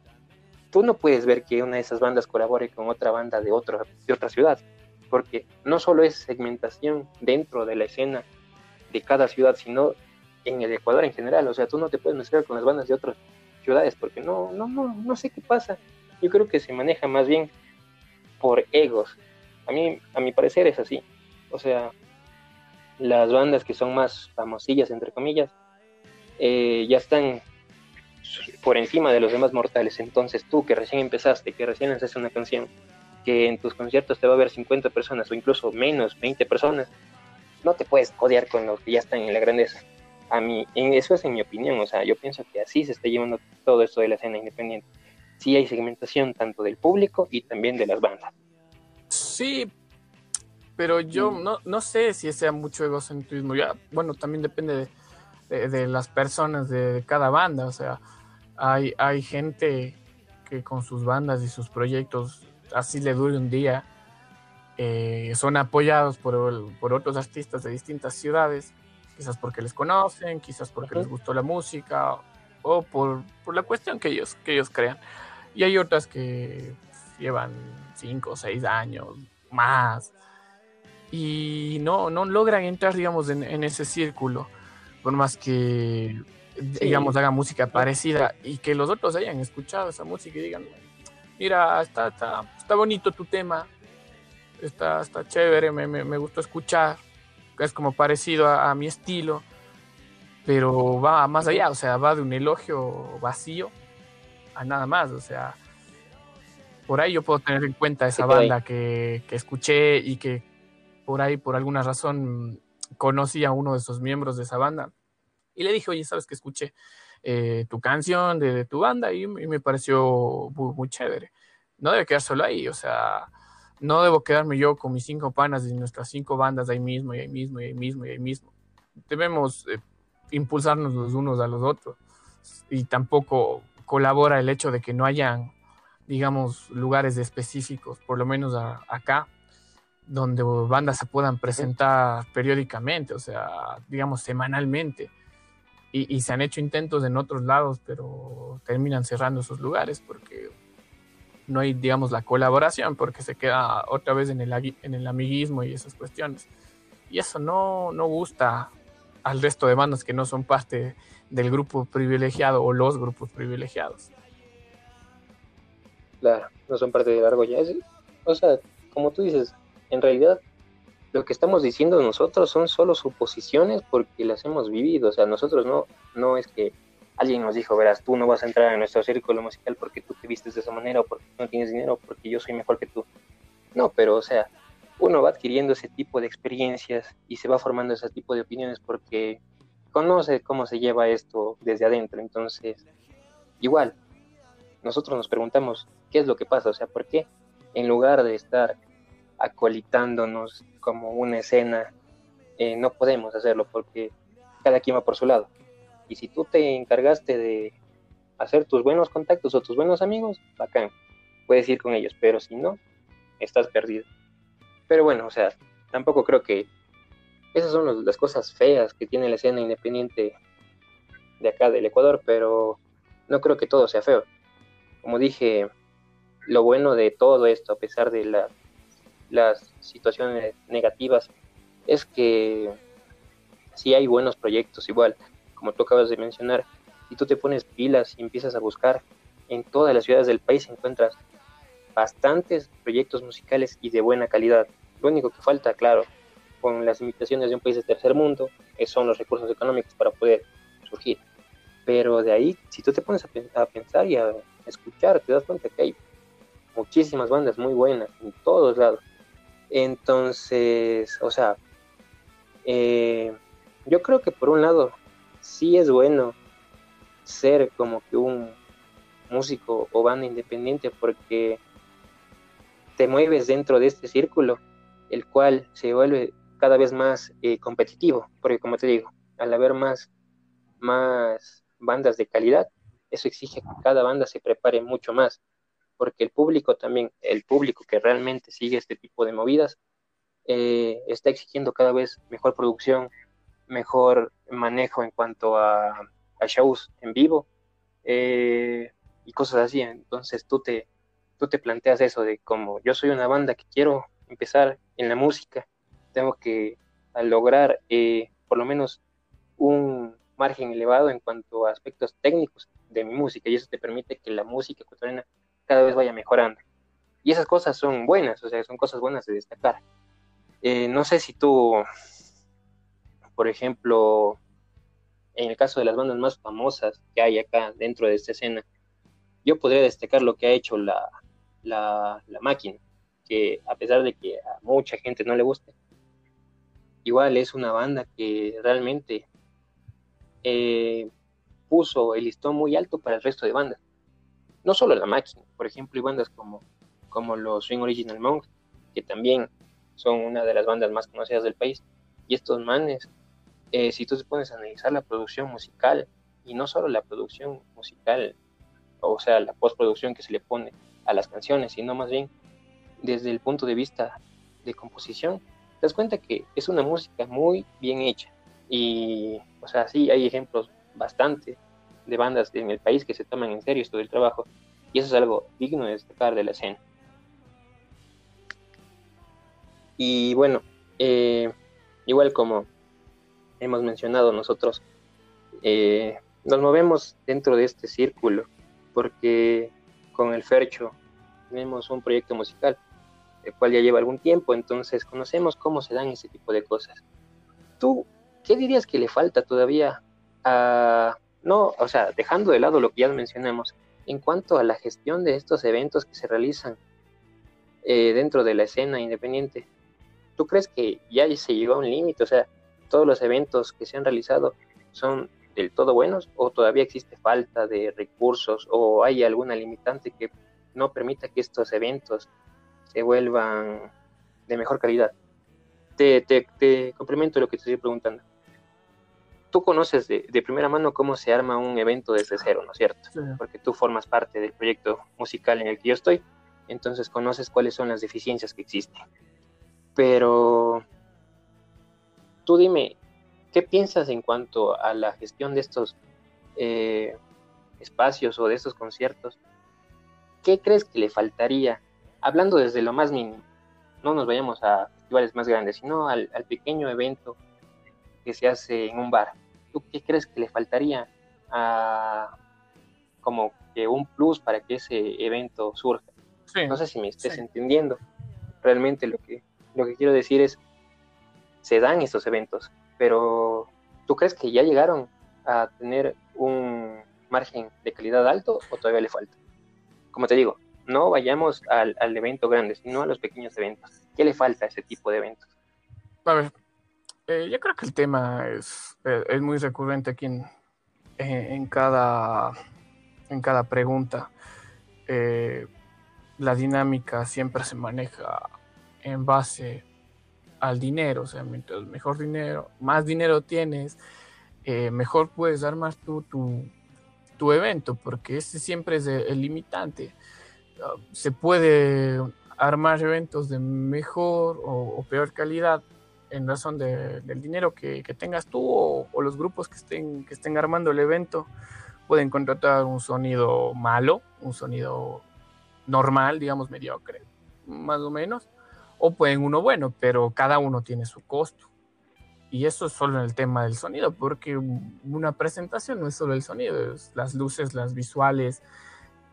Tú no puedes ver que una de esas bandas colabore con otra banda de, otro, de otra ciudad, porque no solo es segmentación dentro de la escena de cada ciudad, sino en el Ecuador en general. O sea, tú no te puedes mezclar con las bandas de otras ciudades, porque no, no, no, no sé qué pasa. Yo creo que se maneja más bien por egos. A mí, a mi parecer es así. O sea, las bandas que son más famosillas, entre comillas, eh, ya están por encima de los demás mortales. Entonces tú que recién empezaste, que recién haces una canción, que en tus conciertos te va a ver 50 personas o incluso menos, 20 personas, no te puedes codear con los que ya están en la grandeza. A mí, eso es en mi opinión, o sea, yo pienso que así se está llevando todo esto de la escena independiente. Sí hay segmentación tanto del público y también de las bandas. Sí, pero yo mm. no, no sé si sea mucho egocentrismo. Ya, bueno, también depende de, las personas de, cada banda. O sea, hay, hay gente que con sus bandas y sus proyectos así le dure un día. Eh, son apoyados por, por, otros artistas de distintas ciudades, quizás porque les conocen, quizás porque les gustó la música o por, por, la cuestión que ellos, que ellos crean. Y hay otras que llevan cinco o seis años más y no, no logran entrar, digamos, en, ese círculo, por más que, digamos, hagan música parecida y que los otros hayan escuchado esa música y digan, mira, está, está, está bonito tu tema, está, está chévere, me, me, me gustó escuchar, es como parecido a, mi estilo, pero va más allá, o sea, va de un elogio vacío a nada más, o sea, por ahí yo puedo tener en cuenta esa banda que, que escuché y que por ahí, por alguna razón, conocí a uno de esos miembros de esa banda y le dije, oye, ¿sabes que escuché eh, tu canción de, tu banda? Y, me pareció muy, chévere. No debe quedar solo ahí, o sea, no debo quedarme yo con mis cinco panas y nuestras cinco bandas ahí mismo y ahí mismo y ahí mismo y ahí mismo. Debemos eh, impulsarnos los unos a los otros y tampoco colabora el hecho de que no hayan, digamos, lugares específicos, por lo menos acá, donde bandas se puedan presentar periódicamente, o sea, digamos, semanalmente. Y, se han hecho intentos en otros lados, pero terminan cerrando esos lugares porque no hay, digamos, la colaboración, porque se queda otra vez en el, en el amiguismo y esas cuestiones. Y eso no, no gusta al resto de bandas que no son parte del grupo privilegiado o los grupos privilegiados. Claro, no son parte de la argolla. O sea, como tú dices, en realidad lo que estamos diciendo nosotros son solo suposiciones porque las hemos vivido. O sea, nosotros no, no es que alguien nos dijo, verás, tú no vas a entrar en nuestro círculo musical porque tú te vistes de esa manera o porque no tienes dinero o porque yo soy mejor que tú. No, pero o sea, uno va adquiriendo ese tipo de experiencias y se va formando ese tipo de opiniones porque conoce cómo se lleva esto desde adentro. Entonces, igual, nosotros nos preguntamos qué es lo que pasa, o sea, ¿por qué en lugar de estar acolitándonos como una escena, eh, no podemos hacerlo porque cada quien va por su lado. Y si tú te encargaste de hacer tus buenos contactos o tus buenos amigos, bacán, puedes ir con ellos, pero si no, estás perdido. Pero bueno, o sea, tampoco creo que esas son las cosas feas que tiene la escena independiente de acá del Ecuador, pero no creo que todo sea feo. Como dije, lo bueno de todo esto, a pesar de la las situaciones negativas es que si hay buenos proyectos igual, como tú acabas de mencionar, si tú te pones pilas y empiezas a buscar en todas las ciudades del país encuentras bastantes proyectos musicales y de buena calidad. Lo único que falta, claro, con las limitaciones de un país de tercer mundo, son los recursos económicos para poder surgir. Pero de ahí, si tú te pones a, pensar y a escuchar, te das cuenta que hay muchísimas bandas muy buenas en todos lados. Entonces, o sea, eh, yo creo que por un lado sí es bueno ser como que un músico o banda independiente porque te mueves dentro de este círculo el cual se vuelve cada vez más eh, competitivo, porque como te digo, al haber más, más bandas de calidad, eso exige que cada banda se prepare mucho más, porque el público también, el público que realmente sigue este tipo de movidas, eh, está exigiendo cada vez mejor producción, mejor manejo en cuanto a, shows en vivo eh, y cosas así. Entonces tú te, tú te planteas eso de como yo soy una banda que quiero empezar en la música, tengo que lograr eh, por lo menos un margen elevado en cuanto a aspectos técnicos de mi música y eso te permite que la música ecuatoriana cada vez vaya mejorando. Y esas cosas son buenas, o sea, son cosas buenas de destacar. Eh, no sé si tú, por ejemplo, en el caso de las bandas más famosas que hay acá dentro de esta escena, yo podría destacar lo que ha hecho la, la, máquina, que a pesar de que a mucha gente no le guste, igual es una banda que realmente eh, puso el listón muy alto para el resto de bandas. No solo la máquina, por ejemplo, hay bandas como, como los Swing Original Monks, que también son una de las bandas más conocidas del país. Y estos manes, eh, si tú te pones a analizar la producción musical, y no solo la producción musical, o sea, la postproducción que se le pone a las canciones, sino más bien desde el punto de vista de composición, te das cuenta que es una música muy bien hecha. Y, o sea, sí, hay ejemplos bastante de bandas en el país que se toman en serio esto del trabajo. Y eso es algo digno de destacar de la escena. Y bueno, eh, igual como hemos mencionado nosotros, eh, nos movemos dentro de este círculo porque con el Fercho tenemos un proyecto musical, el cual ya lleva algún tiempo, entonces conocemos cómo se dan ese tipo de cosas. ¿Tú qué dirías que le falta todavía a, no, o sea, dejando de lado lo que ya mencionamos, en cuanto a la gestión de estos eventos que se realizan eh, dentro de la escena independiente? ¿Tú crees que ya se llegó a un límite? O sea, todos los eventos que se han realizado son del todo buenos o todavía existe falta de recursos o hay alguna limitante que no permita que estos eventos se vuelvan de mejor calidad. Te, te, complemento lo que te estoy preguntando. Tú conoces de, primera mano cómo se arma un evento desde cero, ¿no es cierto? Porque tú formas parte del proyecto musical en el que yo estoy, entonces conoces cuáles son las deficiencias que existen. Pero tú dime, ¿qué piensas en cuanto a la gestión de estos eh, espacios o de estos conciertos? ¿Qué crees que le faltaría? Hablando desde lo más mínimo, no nos vayamos a festivales más grandes, sino al, pequeño evento que se hace en un bar. ¿Tú qué crees que le faltaría a como que un plus para que ese evento surja? no sé si me estés entendiendo realmente lo que lo que quiero decir es, se dan estos eventos, pero ¿tú crees que ya llegaron a tener un margen de calidad alto o todavía le falta? Como te digo, no vayamos al, evento grande, sino a los pequeños eventos. ¿Qué le falta a ese tipo de eventos? A ver, eh, yo creo que el tema es, eh, es muy recurrente aquí en, en, cada, en cada pregunta. Eh, la dinámica siempre se maneja en base al dinero, o sea, mientras mejor dinero, más dinero tienes, eh, mejor puedes armar tú tu, evento, porque ese siempre es el, limitante. Ah, se puede armar eventos de mejor o, peor calidad en razón del dinero que, tengas tú o, los grupos que estén, que estén armando el evento pueden contratar un sonido malo, un sonido normal, digamos mediocre, más o menos, o pueden uno bueno, pero cada uno tiene su costo. Y eso es solo en el tema del sonido, porque una presentación no es solo el sonido, es las luces, las visuales,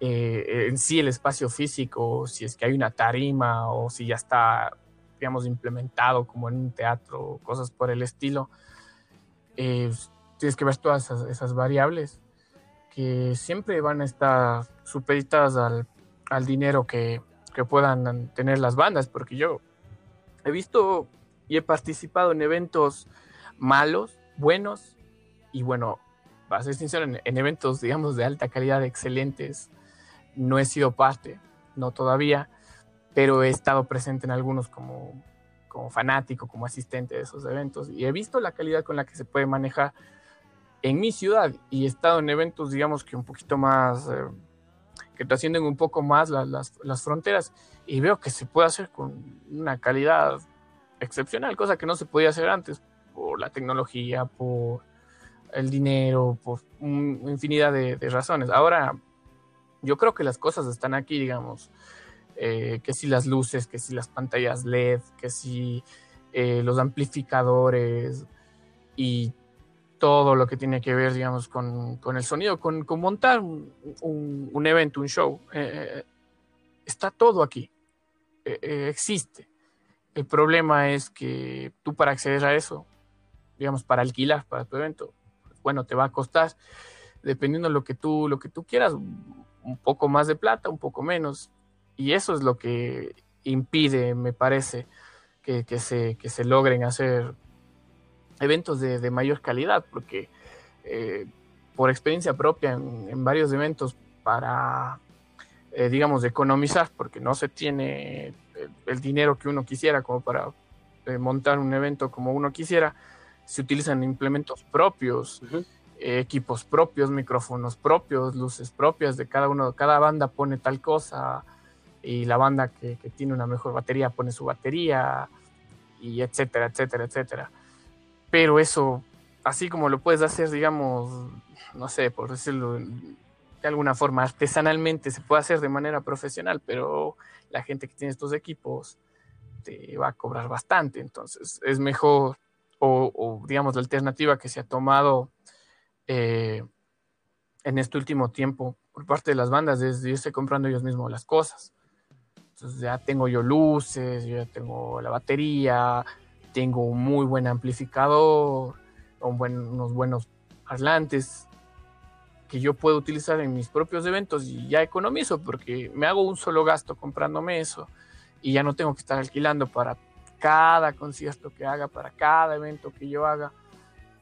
eh, en sí el espacio físico, si es que hay una tarima o si ya está, digamos, implementado como en un teatro, cosas por el estilo. Eh, tienes que ver todas esas, variables que siempre van a estar supeditadas al, al dinero que, que puedan tener las bandas, porque yo he visto y he participado en eventos malos, buenos, y bueno, para ser sincero, en, eventos, digamos, de alta calidad, excelentes, no he sido parte, no todavía, pero he estado presente en algunos como, como fanático, como asistente de esos eventos, y he visto la calidad con la que se puede manejar en mi ciudad y he estado en eventos, digamos que un poquito más, eh, que trascienden un poco más las, las, fronteras y veo que se puede hacer con una calidad excepcional, cosa que no se podía hacer antes por la tecnología, por el dinero, por infinidad de, de razones. Ahora, yo creo que las cosas están aquí, digamos, eh, que si las luces, que si las pantallas LED, que si eh, los amplificadores y todo lo que tiene que ver, digamos, con, con el sonido, con, con montar un, un, evento, un show. Eh, está todo aquí, existe. El problema es que tú para acceder a eso, digamos, para alquilar para tu evento, bueno, te va a costar, dependiendo de lo que tú, lo que tú quieras, un poco más de plata, un poco menos. Y eso es lo que impide, me parece, que, se, se logren hacer eventos de, mayor calidad, porque eh, por experiencia propia en, varios eventos para, eh, digamos, economizar, porque no se tiene el, dinero que uno quisiera como para eh, montar un evento como uno quisiera, se utilizan implementos propios equipos propios, micrófonos propios, luces propias de cada uno, cada banda pone tal cosa y la banda que, tiene una mejor batería pone su batería y etcétera, etcétera, etcétera. Pero eso, así como lo puedes hacer, digamos, no sé, por decirlo de alguna forma, artesanalmente, se puede hacer de manera profesional, pero la gente que tiene estos equipos te va a cobrar bastante, entonces es mejor, o, o digamos, la alternativa que se ha tomado eh, en este último tiempo por parte de las bandas es irse comprando ellos mismos las cosas. Ya tengo yo luces, yo ya tengo la batería, tengo un muy buen amplificador, unos buenos parlantes que yo puedo utilizar en mis propios eventos y ya economizo porque me hago un solo gasto comprándome eso y ya no tengo que estar alquilando para cada concierto que haga, para cada evento que yo haga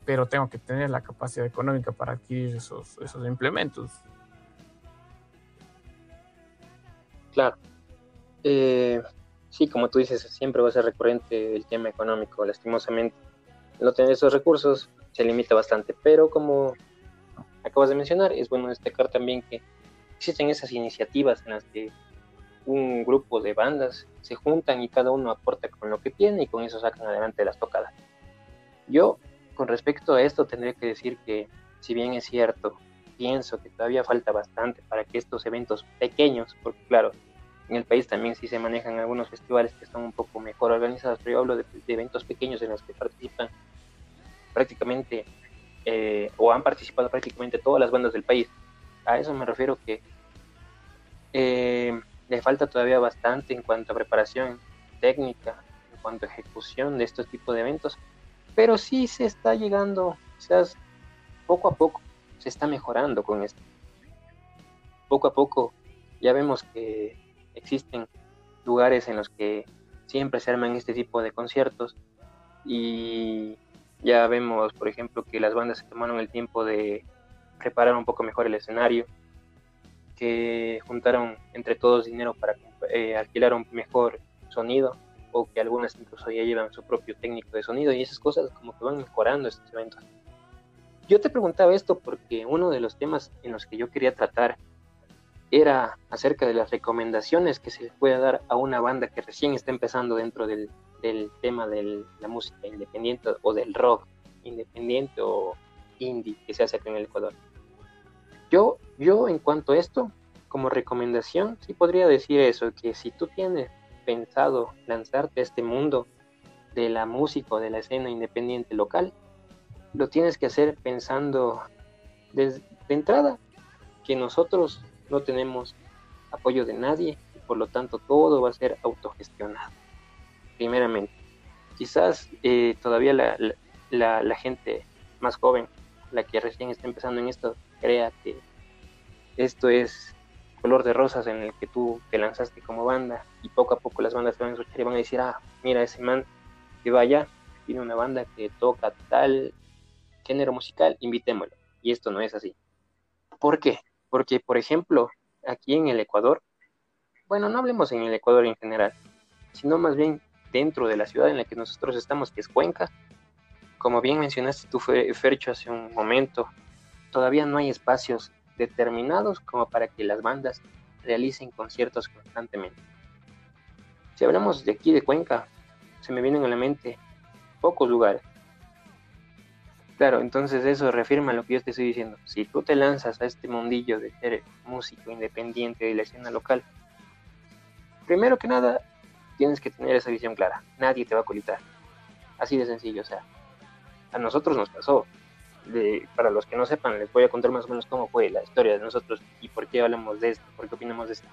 pero tengo que tener la capacidad económica para adquirir esos, esos implementos. Claro. Eh, sí, como tú dices, siempre va a ser recurrente el tema económico, lastimosamente. No tener esos recursos se limita bastante, pero como acabas de mencionar, es bueno destacar también que existen esas iniciativas en las que un grupo de bandas se juntan y cada uno aporta con lo que tiene y con eso sacan adelante las tocadas. Yo con respecto a esto, tendría que decir que, si bien es cierto, pienso que todavía falta bastante para que estos eventos pequeños, porque claro, en el país también sí se manejan algunos festivales que están un poco mejor organizados, pero yo hablo de, eventos pequeños en los que participan prácticamente eh, o han participado prácticamente todas las bandas del país. A eso me refiero que eh, le falta todavía bastante en cuanto a preparación técnica, en cuanto a ejecución de estos tipos de eventos, pero sí se está llegando, quizás poco a poco se está mejorando con esto. Poco a poco ya vemos que existen lugares en los que siempre se arman este tipo de conciertos y ya vemos, por ejemplo, que las bandas se tomaron el tiempo de preparar un poco mejor el escenario, que juntaron entre todos dinero para eh, alquilar un mejor sonido o que algunas incluso ya llevan su propio técnico de sonido y esas cosas como que van mejorando estos eventos. Yo te preguntaba esto porque uno de los temas en los que yo quería tratar era acerca de las recomendaciones que se le puede dar a una banda que recién está empezando dentro del, del tema de la música independiente o del rock independiente o indie que se hace aquí en el Ecuador. Yo, yo en cuanto a esto, como recomendación, sí podría decir eso, que si tú tienes pensado lanzarte a este mundo de la música o de la escena independiente local, lo tienes que hacer pensando desde, de entrada que nosotros no tenemos apoyo de nadie y por lo tanto todo va a ser autogestionado. Primeramente, quizás eh, todavía la, la, la, gente más joven, la que recién está empezando en esto, crea que esto es color de rosas en el que tú te lanzaste como banda y poco a poco las bandas te van a escuchar y van a decir, ah, mira ese man que vaya, tiene una banda que toca tal género musical, invitémoslo. Y esto no es así. ¿Por qué? Porque, por ejemplo, aquí en el Ecuador, bueno, no hablemos en el Ecuador en general, sino más bien dentro de la ciudad en la que nosotros estamos, que es Cuenca. Como bien mencionaste tú, Fercho, hace un momento, todavía no hay espacios determinados como para que las bandas realicen conciertos constantemente. Si hablamos de aquí de Cuenca, se me vienen a la mente pocos lugares. Claro, entonces eso reafirma lo que yo te estoy diciendo. Si tú te lanzas a este mundillo de ser músico independiente de la escena local, primero que nada, tienes que tener esa visión clara. Nadie te va a colitar. Así de sencillo, o sea, a nosotros nos pasó. De, para los que no sepan, les voy a contar más o menos cómo fue la historia de nosotros y por qué hablamos de esto, por qué opinamos de esto.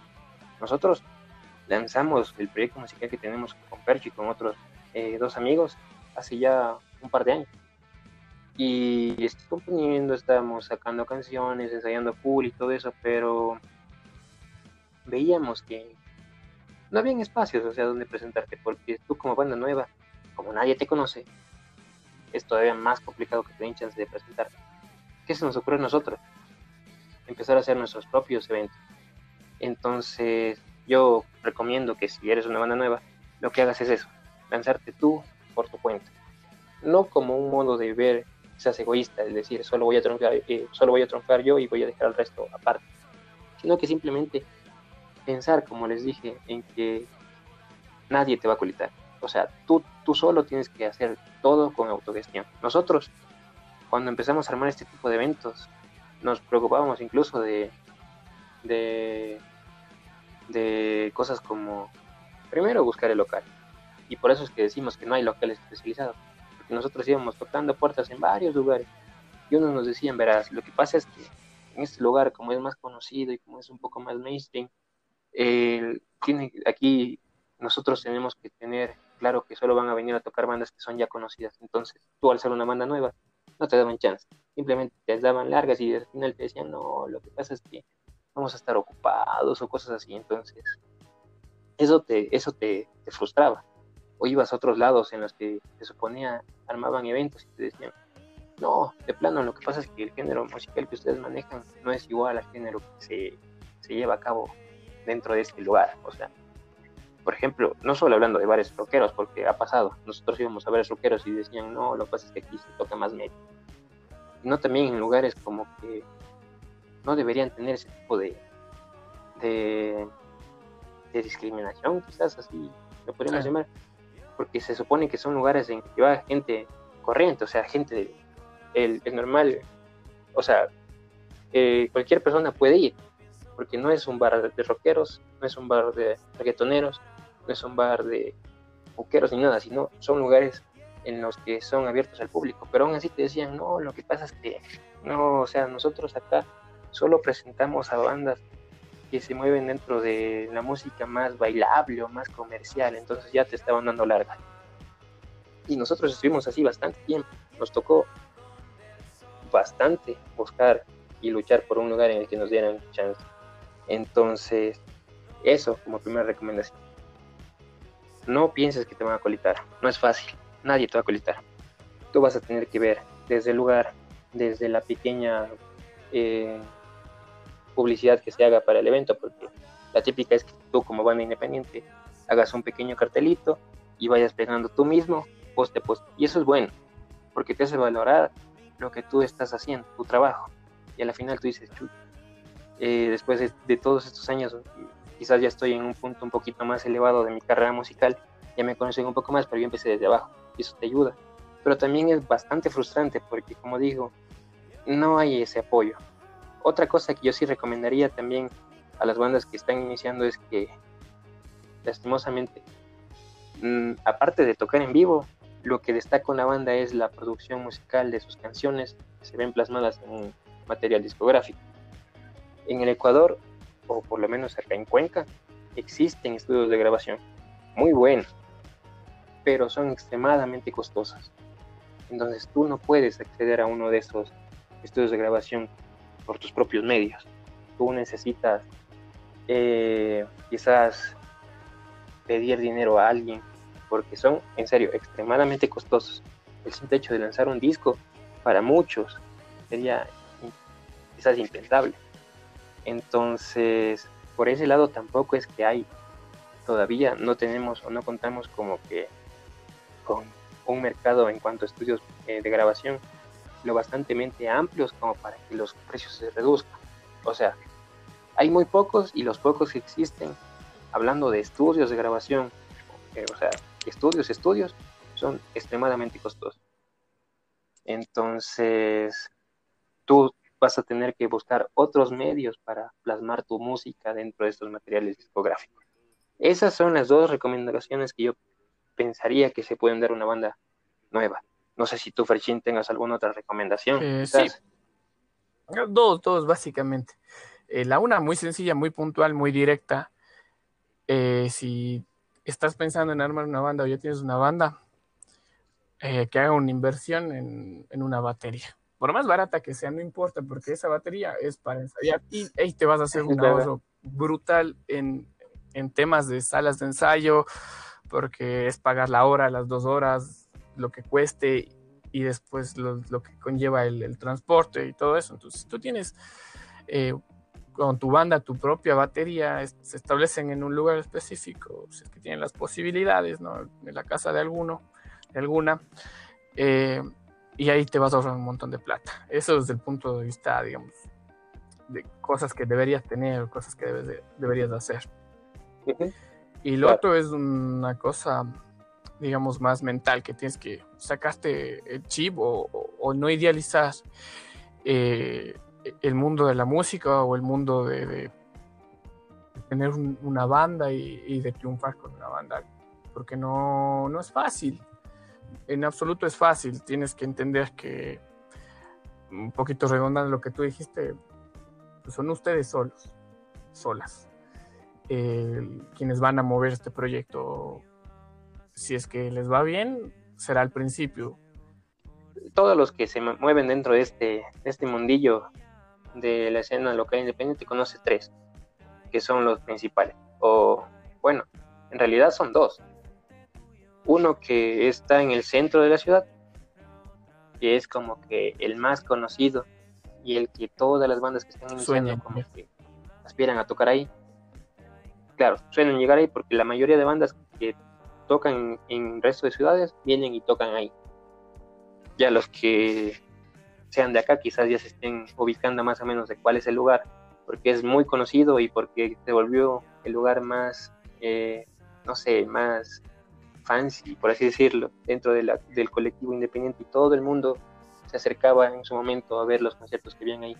Nosotros lanzamos el proyecto musical que tenemos con Percho y con otros eh, dos amigos hace ya un par de años. Y estoy componiendo, estábamos sacando canciones, ensayando full y todo eso, pero veíamos que no había espacios, o sea, donde presentarte, porque tú como banda nueva, como nadie te conoce, es todavía más complicado que te den chance de presentarte. ¿Qué se nos ocurre a nosotros? Empezar a hacer nuestros propios eventos. Entonces, yo recomiendo que si eres una banda nueva, lo que hagas es eso, lanzarte tú por tu cuenta. No como un modo de ver seas egoísta, es decir, solo voy a triunfar, eh, solo voy a triunfar yo y voy a dejar al resto aparte, sino que simplemente pensar, como les dije, en que nadie te va a colitar. O sea, tú, tú solo tienes que hacer todo con autogestión. Nosotros, cuando empezamos a armar este tipo de eventos, nos preocupábamos incluso de, de, de cosas como, primero, buscar el local. Y por eso es que decimos que no hay locales especializados. Nosotros íbamos tocando puertas en varios lugares. Y unos nos decían, verás, lo que pasa es que en este lugar, como es más conocido y como es un poco más mainstream, tiene, aquí nosotros tenemos que tener claro que solo van a venir a tocar bandas que son ya conocidas. Entonces, tú al ser una banda nueva, no te daban chance. Simplemente te daban largas y al final te decían, no, lo que pasa es que vamos a estar ocupados o cosas así. Entonces, eso te, eso te frustraba. O ibas a otros lados en los que se suponía armaban eventos y te decían, no, de plano, lo que pasa es que el género musical que ustedes manejan no es igual al género que se, se lleva a cabo dentro de este lugar. O sea, por ejemplo, no solo hablando de bares rockeros, porque ha pasado, nosotros íbamos a bares rockeros y decían, no, lo que pasa es que aquí se toca más medio. no también en lugares como que no deberían tener ese tipo de, de, discriminación, quizás así lo podríamos llamar, porque se supone que son lugares en que va gente corriente, o sea, gente, el, normal, o sea, eh, cualquier persona puede ir, porque no es un bar de rockeros, no es un bar de reggaetoneros, no es un bar de buqueros ni nada, sino son lugares en los que son abiertos al público. Pero aún así te decían, no, lo que pasa es que, no, o sea, nosotros acá solo presentamos a bandas que se mueven dentro de la música más bailable o más comercial, entonces ya te estaban dando larga. Y nosotros estuvimos así bastante tiempo, nos tocó bastante buscar y luchar por un lugar en el que nos dieran chance. Entonces, eso como primera recomendación. No pienses que te van a colitar, no es fácil, nadie te va a colitar. Tú vas a tener que ver desde el lugar, desde la pequeña eh, publicidad que se haga para el evento, porque la típica es que tú como banda independiente hagas un pequeño cartelito y vayas pegando tú mismo poste a poste. Y eso es bueno, porque te hace valorar lo que tú estás haciendo, tu trabajo. Y a la final tú dices, chuta, eh, después de, todos estos años, quizás ya estoy en un punto un poquito más elevado de mi carrera musical, ya me conocen un poco más, pero yo empecé desde abajo y eso te ayuda. Pero también es bastante frustrante porque, como digo, no hay ese apoyo. Otra cosa que yo sí recomendaría también a las bandas que están iniciando es que, lastimosamente, mm, aparte de tocar en vivo, lo que destaca una banda es la producción musical de sus canciones que se ven plasmadas en material discográfico. En el Ecuador, o por lo menos acá en Cuenca, existen estudios de grabación muy buenos, pero son extremadamente costosos. Entonces tú no puedes acceder a uno de esos estudios de grabación por tus propios medios. Tú necesitas eh, quizás pedir dinero a alguien porque son, en serio, extremadamente costosos. El simple hecho de lanzar un disco para muchos sería quizás impensable. Entonces, por ese lado tampoco es que hay todavía no tenemos o no contamos como que con un mercado en cuanto a estudios eh, de grabación lo bastante amplios como para que los precios se reduzcan. O sea, hay muy pocos y los pocos que existen, hablando de estudios de grabación, eh, o sea, estudios, estudios, son extremadamente costosos. Entonces, tú vas a tener que buscar otros medios para plasmar tu música dentro de estos materiales discográficos. Esas son las dos recomendaciones que yo pensaría que se pueden dar a una banda nueva. No sé si tú, Ferchín, tengas alguna otra recomendación. Eh, sí. Dos, dos, básicamente. Eh, la una muy sencilla, muy puntual, muy directa. Eh, si estás pensando en armar una banda o ya tienes una banda, que haga una inversión en, en, una batería. Por más barata que sea, no importa, porque esa batería es para ensayar y ahí te vas a hacer un ahorro brutal en, en temas de salas de ensayo, porque es pagar la hora, las dos horas, lo que cueste y después lo, que conlleva el, transporte y todo eso. Entonces, tú tienes eh, con tu banda tu propia batería, se establecen en un lugar específico, si es que tienen las posibilidades, ¿no? En la casa de alguno, de alguna, eh, y ahí te vas a ahorrar un montón de plata. Eso desde el punto de vista, digamos, de cosas que deberías tener, cosas que debes deberías hacer. Y lo otro es una cosa digamos, más mental, que tienes que sacaste el chip o, no idealizar eh, el mundo de la música o el mundo de, tener una banda y, de triunfar con una banda, porque no, no es fácil, en absoluto es fácil, tienes que entender que, un poquito redondando lo que tú dijiste, pues son ustedes solos, solas, quienes van a mover este proyecto si es que les va bien, será al principio. Todos los que se mueven dentro de este, este mundillo de la escena local independiente conoce tres, que son los principales. O, bueno, en realidad son dos. Uno que está en el centro de la ciudad, que es como que el más conocido y el que todas las bandas que están iniciando como que aspiran a tocar ahí. Claro, suelen llegar ahí porque la mayoría de bandas que tocan en el resto de ciudades, vienen y tocan ahí. Ya los que sean de acá quizás ya se estén ubicando más o menos de cuál es el lugar, porque es muy conocido y porque se volvió el lugar más, eh, no sé, más fancy, por así decirlo, dentro de la, del colectivo independiente y todo el mundo se acercaba en su momento a ver los conciertos que habían ahí.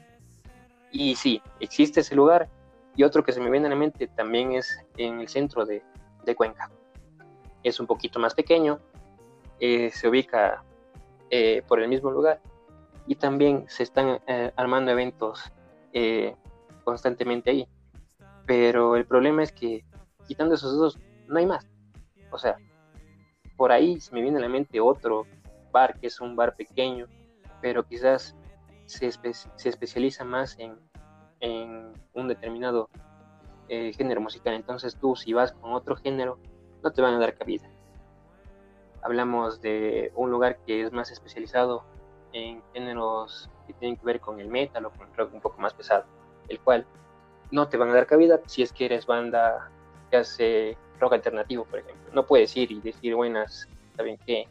Y sí, existe ese lugar y otro que se me viene a la mente también es en el centro de, de Cuenca es un poquito más pequeño, eh, se ubica eh, por el mismo lugar y también se están eh, armando eventos constantemente ahí. Pero el problema es que quitando esos dos, no hay más. O sea, por ahí se me viene a la mente otro bar que es un bar pequeño, pero quizás se, se especializa más en, en un determinado género musical. Entonces tú si vas con otro género, no te van a dar cabida. Hablamos de un lugar que es más especializado en géneros que tienen que ver con el metal o con el rock un poco más pesado, el cual no te van a dar cabida si es que eres banda que hace rock alternativo, por ejemplo. No puedes ir y decir, buenas, ¿saben qué?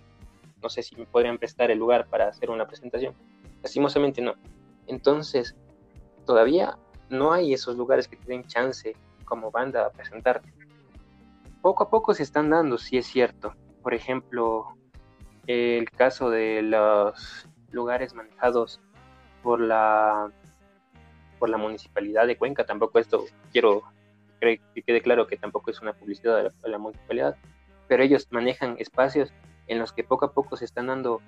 No sé si me podrían prestar el lugar para hacer una presentación. Lastimosamente no. Entonces, todavía no hay esos lugares que te den chance como banda a presentarte poco a poco se están dando, si es cierto. Por ejemplo, el caso de los lugares manejados por la por la municipalidad de Cuenca, tampoco esto quiero que quede claro que tampoco es una publicidad de la, municipalidad, pero ellos manejan espacios en los que poco a poco se están dando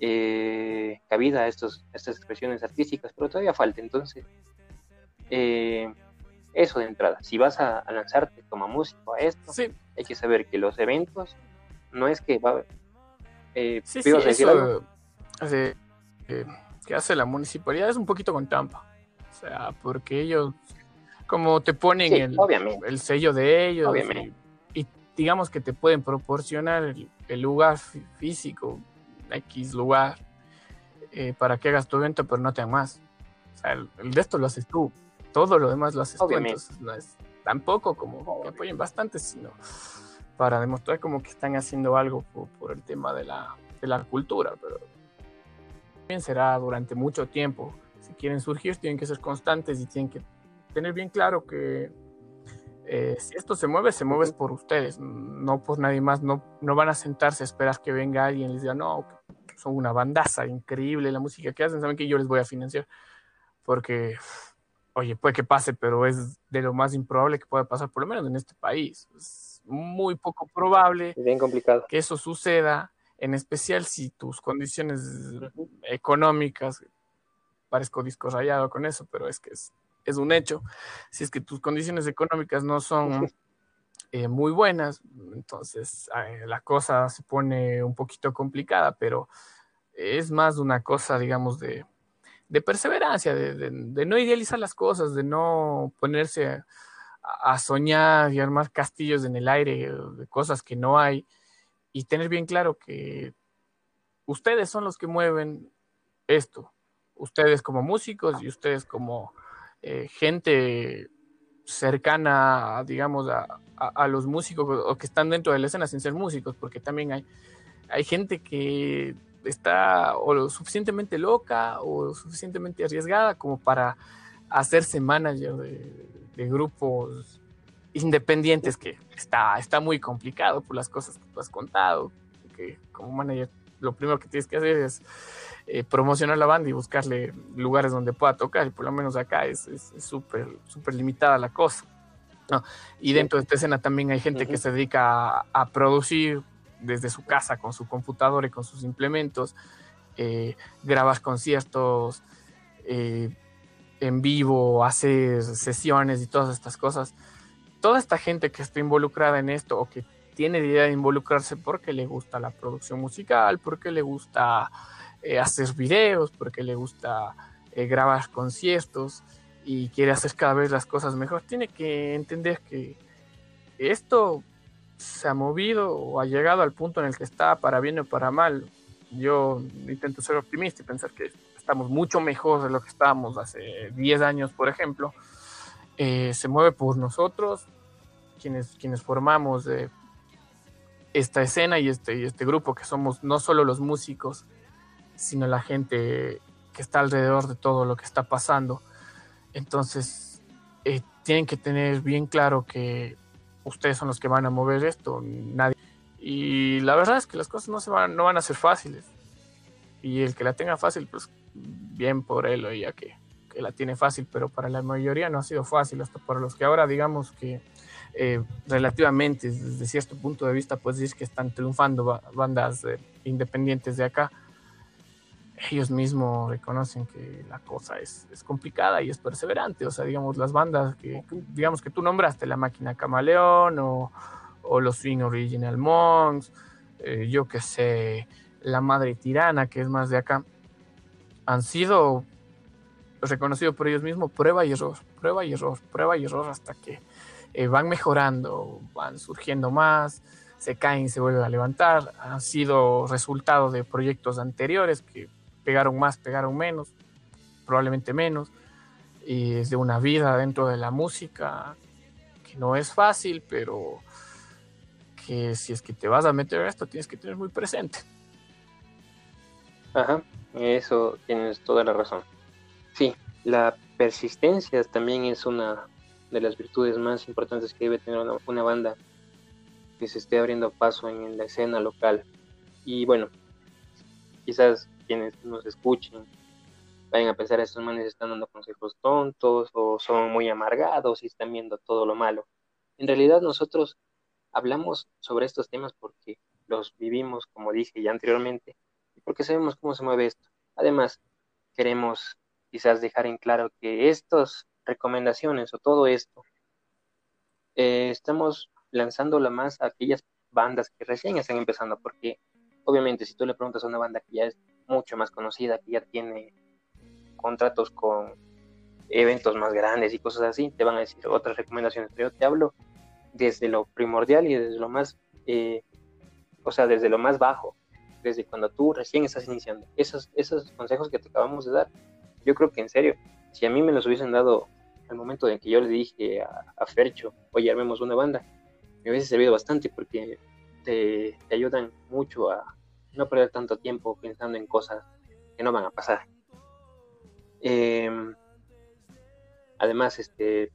eh, cabida a, estos, estas expresiones artísticas, pero todavía falta. Entonces, eh, eso de entrada. Si vas a, lanzarte como músico a esto, hay que saber que los eventos no es que va eh, sí, sí, eso hace, eh, que hace la municipalidad es un poquito con trampa. O sea, porque ellos como te ponen el, el, sello de ellos y, digamos que te pueden proporcionar el, lugar físico, X lugar, eh, para que hagas tu evento, pero no te más. O sea, el, el de esto lo haces tú todo lo demás lo haces Obviamente. no, tampoco como que apoyen bastante, sino para demostrar como que están haciendo algo por, el tema de la, de la cultura, pero también será durante mucho tiempo. Si quieren surgir, tienen que ser constantes y tienen que tener bien claro que eh, si esto se mueve, se mueve por ustedes, no por nadie más. No, no van a sentarse a esperar que venga alguien y les diga, no, son una bandaza increíble la música que hacen, saben que yo les voy a financiar. Porque, oye, puede que pase, pero es de lo más improbable que pueda pasar, por lo menos en este país. Es muy poco probable bien complicado. que eso suceda, en especial si tus condiciones económicas, parezco disco rayado con eso, pero es que es es un hecho. Si es que tus condiciones económicas no son eh, muy buenas, entonces eh, la cosa se pone un poquito complicada, pero es más una cosa, digamos, de, perseverancia, de, no idealizar las cosas, de no ponerse a, soñar y armar castillos en el aire de cosas que no hay y tener bien claro que ustedes son los que mueven esto, ustedes como músicos y ustedes como eh, gente cercana, digamos, a, los músicos o que están dentro de la escena sin ser músicos, porque también hay, hay gente que está o lo suficientemente loca o suficientemente arriesgada como para hacerse manager de, grupos independientes, que está, está muy complicado por las cosas que tú has contado, que como manager lo primero que tienes que hacer es eh, promocionar la banda y buscarle lugares donde pueda tocar, y por lo menos acá es súper súper limitada la cosa. Y dentro de esta escena también hay gente que se dedica a, producir desde su casa con su computadora y con sus implementos, eh, grabas conciertos eh, en vivo, hacer sesiones y todas estas cosas. Toda esta gente que está involucrada en esto o que tiene la idea de involucrarse porque le gusta la producción musical, porque le gusta eh, hacer videos, porque le gusta eh, grabar conciertos y quiere hacer cada vez las cosas mejor, tiene que entender que esto se ha movido o ha llegado al punto en el que está, para bien o para mal. Yo intento ser optimista y pensar que estamos mucho mejor de lo que estábamos hace 10 años, por ejemplo. Eh, se mueve por nosotros, quienes, quienes formamos esta escena y este, este grupo, que somos no solo los músicos, sino la gente que está alrededor de todo lo que está pasando. Entonces, eh, tienen que tener bien claro que ustedes son los que van a mover esto, nadie. Y la verdad es que las cosas no, se van, no van a ser fáciles. Y el que la tenga fácil, pues bien por él o ella que, que la tiene fácil, pero para la mayoría no ha sido fácil, hasta para los que ahora digamos que eh, relativamente, desde cierto punto de vista, pues decir que están triunfando bandas eh, independientes de acá ellos mismos reconocen que la cosa es, es, complicada y es perseverante. O sea, digamos, las bandas que, digamos que tú nombraste, La Máquina Camaleón o, o los Swing Original Monks, eh, yo que sé, La Madre Tirana, que es más de acá, han sido reconocidos por ellos mismos prueba y error, prueba y error, prueba y error hasta que eh, van mejorando, van surgiendo más, se caen, se vuelven a levantar, han sido resultado de proyectos anteriores que pegaron más, pegaron menos, probablemente menos, y es de una vida dentro de la música que no es fácil, pero que si es que te vas a meter a esto tienes que tener muy presente. Ajá, eso tienes toda la razón. Sí, la persistencia también es una de las virtudes más importantes que debe tener una, banda que se esté abriendo paso en la escena local. Y bueno, quizás quienes nos escuchen vayan a pensar estos manes están dando consejos tontos o son muy amargados y están viendo todo lo malo. En realidad nosotros hablamos sobre estos temas porque los vivimos, como dije ya anteriormente, y porque sabemos cómo se mueve esto. Además, queremos quizás dejar en claro que estas recomendaciones o todo esto eh, estamos lanzándola más a aquellas bandas que recién están empezando, porque obviamente si tú le preguntas a una banda que ya es mucho más conocida, que ya tiene contratos con eventos más grandes y cosas así, te van a decir otras recomendaciones. Pero yo te hablo desde lo primordial y desde lo más, eh, o sea, desde lo más bajo, desde cuando tú recién estás iniciando. Esos, esos consejos que te acabamos de dar, yo creo que en serio, si a mí me los hubiesen dado al momento de que yo le dije a, Fercho, oye, armemos una banda, me hubiese servido bastante porque te, ayudan mucho a no perder tanto tiempo pensando en cosas que no van a pasar. Em, además, este,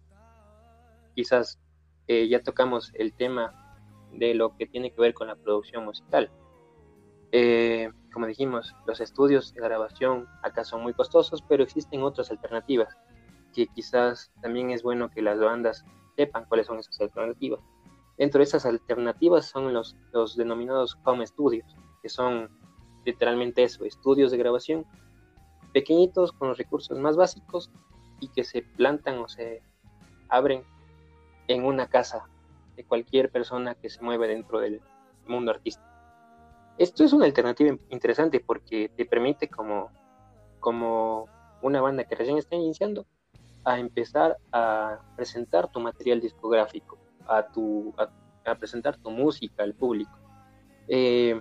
quizás eh, ya tocamos el tema de lo que tiene que ver con la producción musical. Eh, como dijimos, los estudios de grabación acá son muy costosos, pero existen otras alternativas que quizás también es bueno que las bandas sepan cuáles son esas alternativas. Dentro de esas alternativas son los, denominados home studios, que son literalmente eso, estudios de grabación pequeñitos con los recursos más básicos y que se plantan o se abren en una casa de cualquier persona que se mueve dentro del mundo artístico. Esto es una alternativa interesante porque te permite como, como una banda que recién está iniciando a empezar a presentar tu material discográfico, a, tu, a, presentar tu música al público. Eh,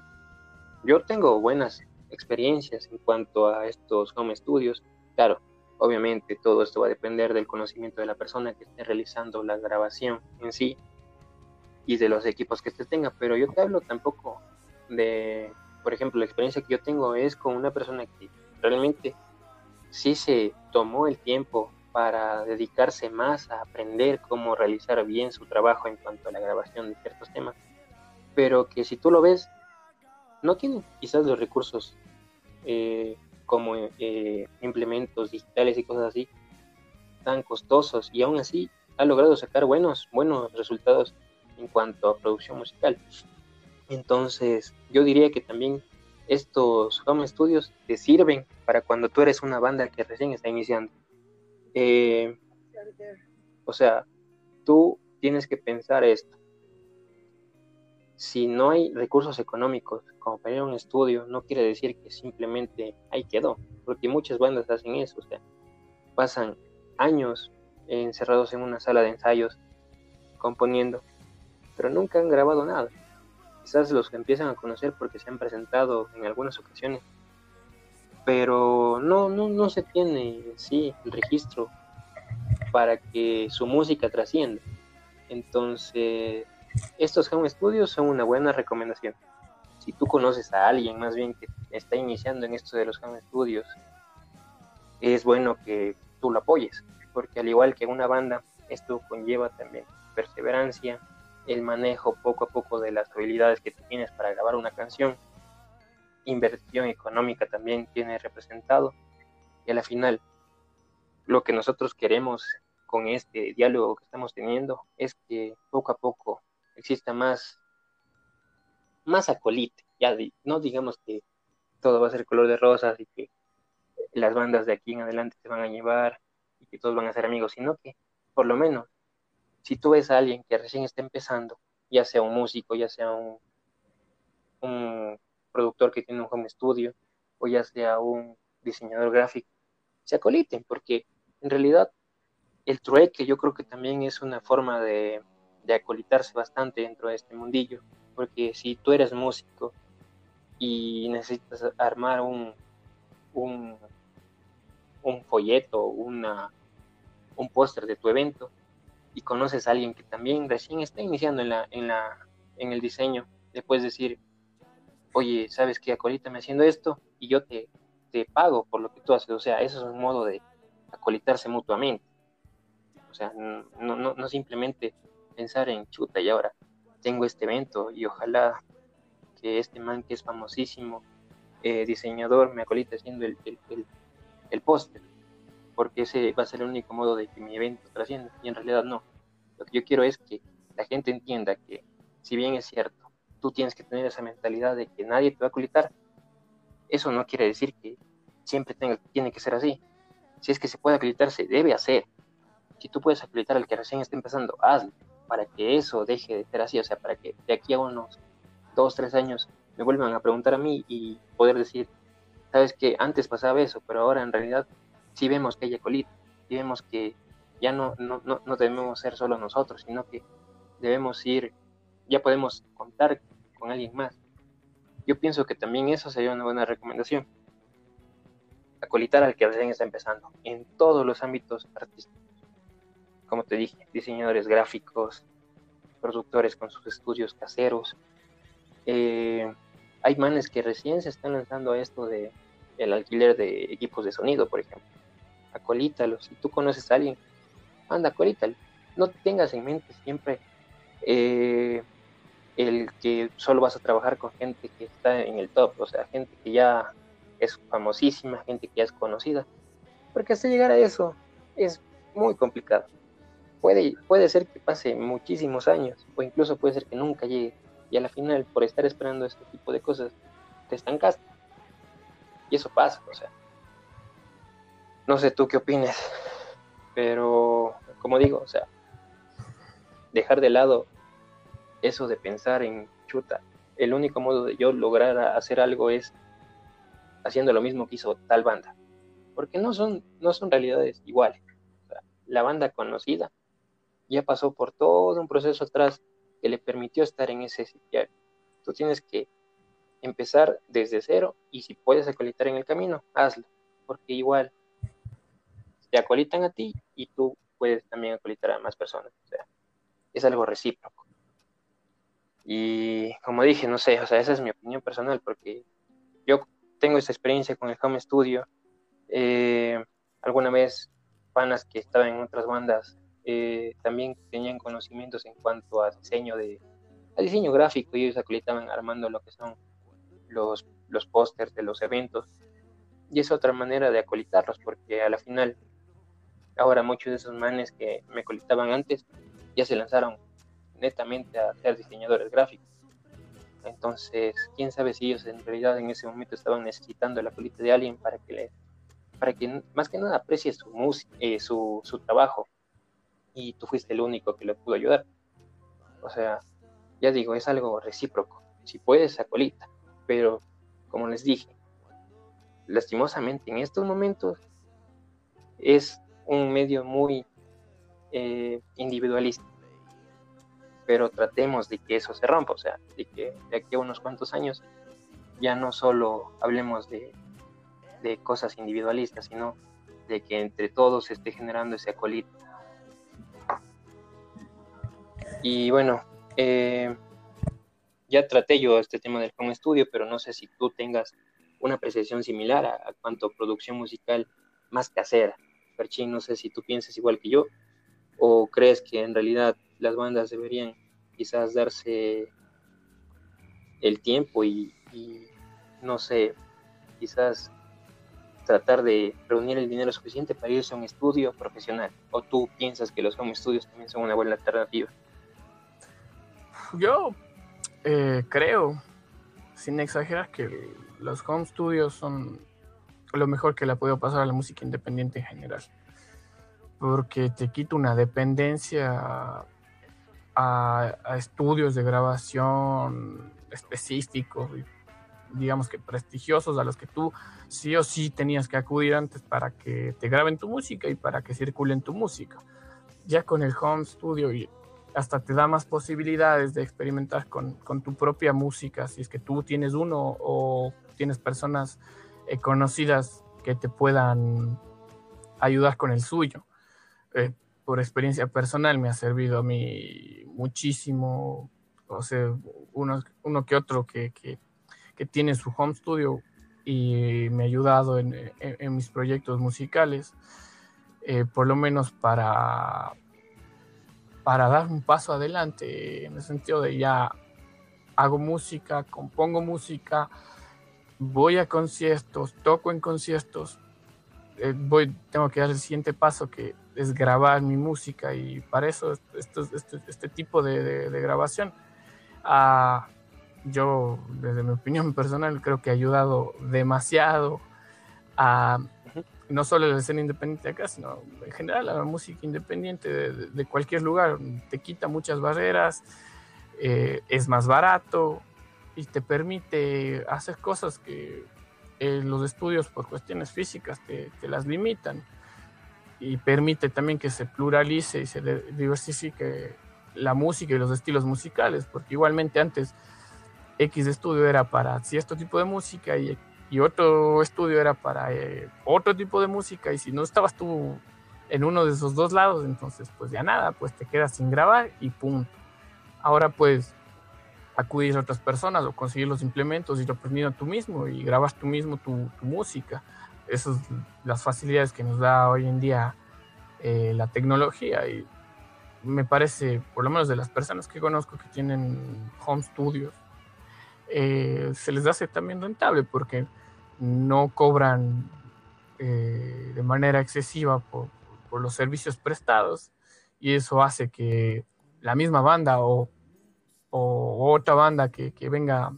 yo tengo buenas experiencias en cuanto a estos home studios. Claro, obviamente todo esto va a depender del conocimiento de la persona que esté realizando la grabación en sí y de los equipos que se tenga, pero yo te hablo tampoco de, por ejemplo, la experiencia que yo tengo es con una persona que realmente sí se tomó el tiempo para dedicarse más a aprender cómo realizar bien su trabajo en cuanto a la grabación de ciertos temas, pero que si tú lo ves, no tiene quizás los recursos eh, como eh, implementos digitales y cosas así tan costosos y aún así ha logrado sacar buenos, buenos resultados en cuanto a producción musical. Entonces, yo diría que también estos home studios te sirven para cuando tú eres una banda que recién está iniciando. Eh, o sea, tú tienes que pensar esto. Si no hay recursos económicos como para ir a un estudio, no quiere decir que simplemente ahí quedó, porque muchas bandas hacen eso, o sea, pasan años encerrados en una sala de ensayos componiendo, pero nunca han grabado nada. Quizás los empiezan a conocer porque se han presentado en algunas ocasiones pero no, no, no se tiene sí el registro para que su música trascienda. Entonces, estos home studios son una buena recomendación. Si tú conoces a alguien más bien que está iniciando en esto de los home studios, es bueno que tú lo apoyes, porque al igual que una banda, esto conlleva también perseverancia, el manejo poco a poco de las habilidades que tienes para grabar una canción inversión económica también tiene representado. Y a la final, lo que nosotros queremos con este diálogo que estamos teniendo es que poco a poco exista más, más acolite. Ya no digamos que todo va a ser color de rosas y que las bandas de aquí en adelante se van a llevar y que todos van a ser amigos, sino que por lo menos si tú ves a alguien que recién está empezando, ya sea un músico, ya sea un, un productor que tiene un home studio o ya sea un diseñador gráfico, se acoliten, porque en realidad el trueque yo creo que también es una forma de, de acolitarse bastante dentro de este mundillo, porque si tú eres músico y necesitas armar un, un, un folleto, una, un póster de tu evento y conoces a alguien que también recién está iniciando en, la, en, la, en el diseño, le puedes decir, oye, ¿sabes qué? Acolítame haciendo esto y yo te, te pago por lo que tú haces. O sea, eso es un modo de acolitarse mutuamente. O sea, no, no, no simplemente pensar en chuta y ahora tengo este evento y ojalá que este man que es famosísimo eh, diseñador me acolite haciendo el, el, el, el póster, porque ese va a ser el único modo de que mi evento trascienda. Y en realidad no. Lo que yo quiero es que la gente entienda que, si bien es cierto, tú tienes que tener esa mentalidad de que nadie te va a culitar. Eso no quiere decir que siempre tenga, tiene que ser así. Si es que se puede acreditar, se debe hacer. Si tú puedes acreditar al que recién está empezando, hazlo para que eso deje de ser así. O sea, para que de aquí a unos dos, tres años me vuelvan a preguntar a mí y poder decir, sabes que antes pasaba eso, pero ahora en realidad sí vemos que hay acolita, sí vemos que ya no, no, no, no debemos ser solo nosotros, sino que debemos ir ya podemos contar con alguien más. Yo pienso que también eso sería una buena recomendación. Acolitar al que recién está empezando, en todos los ámbitos artísticos. Como te dije, diseñadores gráficos, productores con sus estudios caseros. Eh, hay manes que recién se están lanzando a esto de el alquiler de equipos de sonido, por ejemplo. Acolítalo. Si tú conoces a alguien, anda, acolítalo. No tengas en mente siempre eh, el que solo vas a trabajar con gente que está en el top, o sea, gente que ya es famosísima, gente que ya es conocida. Porque hasta llegar a eso es muy complicado. Puede, puede ser que pase muchísimos años, o incluso puede ser que nunca llegue. Y a la final, por estar esperando este tipo de cosas, te estancaste. Y eso pasa, o sea. No sé tú qué opines, pero como digo, o sea, dejar de lado eso de pensar en chuta. El único modo de yo lograr hacer algo es haciendo lo mismo que hizo tal banda. Porque no son, no son realidades iguales. la banda conocida ya pasó por todo un proceso atrás que le permitió estar en ese sitio. Tú tienes que empezar desde cero y si puedes acolitar en el camino, hazlo, porque igual te acolitan a ti y tú puedes también acolitar a más personas. O sea, es algo recíproco. Y como dije, no sé, o sea, esa es mi opinión personal, porque yo tengo esta experiencia con el home studio. Eh, alguna vez, panas que estaban en otras bandas eh, también tenían conocimientos en cuanto a diseño de a diseño gráfico y ellos acolitaban armando lo que son los, los pósters de los eventos. Y es otra manera de acolitarlos, porque a la final, ahora muchos de esos manes que me acolitaban antes ya se lanzaron netamente a ser diseñadores gráficos. Entonces, quién sabe si ellos en realidad en ese momento estaban necesitando la colita de alguien para que le, para que más que nada aprecie su, eh, su, su trabajo y tú fuiste el único que le pudo ayudar. O sea, ya digo, es algo recíproco. Si puedes, acolita pero como les dije, lastimosamente en estos momentos es un medio muy eh, individualista. Pero tratemos de que eso se rompa, o sea, de que de aquí a unos cuantos años ya no solo hablemos de, de cosas individualistas, sino de que entre todos esté generando ese acolito. Y bueno, eh, ya traté yo este tema del home studio, pero no sé si tú tengas una apreciación similar a, cuanto producción musical más casera. Perchín, no sé si tú piensas igual que yo o crees que en realidad las bandas deberían quizás darse el tiempo y, no sé, quizás tratar de reunir el dinero suficiente para irse a un estudio profesional. ¿O tú piensas que los home studios también son una buena alternativa? Yo eh, creo, sin exagerar, que los home studios son lo mejor que le ha podido pasar a la música independiente en general. Porque te quita una dependencia a, estudios de grabación específicos, digamos que prestigiosos, a los que tú sí o sí tenías que acudir antes para que te graben tu música y para que circulen tu música. Ya con el home studio y hasta te da más posibilidades de experimentar con, tu propia música, si es que tú tienes uno o tienes personas eh, conocidas que te puedan ayudar con el suyo. Eh, por experiencia personal me ha servido a mí muchísimo, o sea, uno, uno que otro que, tiene su home studio y me ha ayudado en, mis proyectos musicales, eh, por lo menos para para dar un paso adelante, en el sentido de ya hago música, compongo música, voy a conciertos, toco en conciertos, eh, voy, tengo que dar el siguiente paso que es grabar mi música y para eso este, tipo de, grabación, uh, yo desde mi opinión personal creo que ha ayudado demasiado a no solo la escena independiente acá, sino en general la música independiente de, cualquier lugar. Te quita muchas barreras, eh, es más barato y te permite hacer cosas que eh, los estudios por cuestiones físicas te, las limitan. Y permite también que se pluralice y se diversifique la música y los estilos musicales, porque igualmente antes X estudio era para cierto tipo de música y y otro estudio era para eh, otro tipo de música y si no estabas tú en uno de esos dos lados, entonces pues ya nada, pues te quedas sin grabar y punto. Ahora pues acudir a otras personas o conseguir los implementos y lo a tú mismo y grabas tú mismo tu, música. Esas son las facilidades que nos da hoy en día eh, la tecnología y me parece, por lo menos de las personas que conozco que tienen home studios, eh, se les hace también rentable porque no cobran eh, de manera excesiva por, por los servicios prestados y eso hace que la misma banda o o otra banda que, venga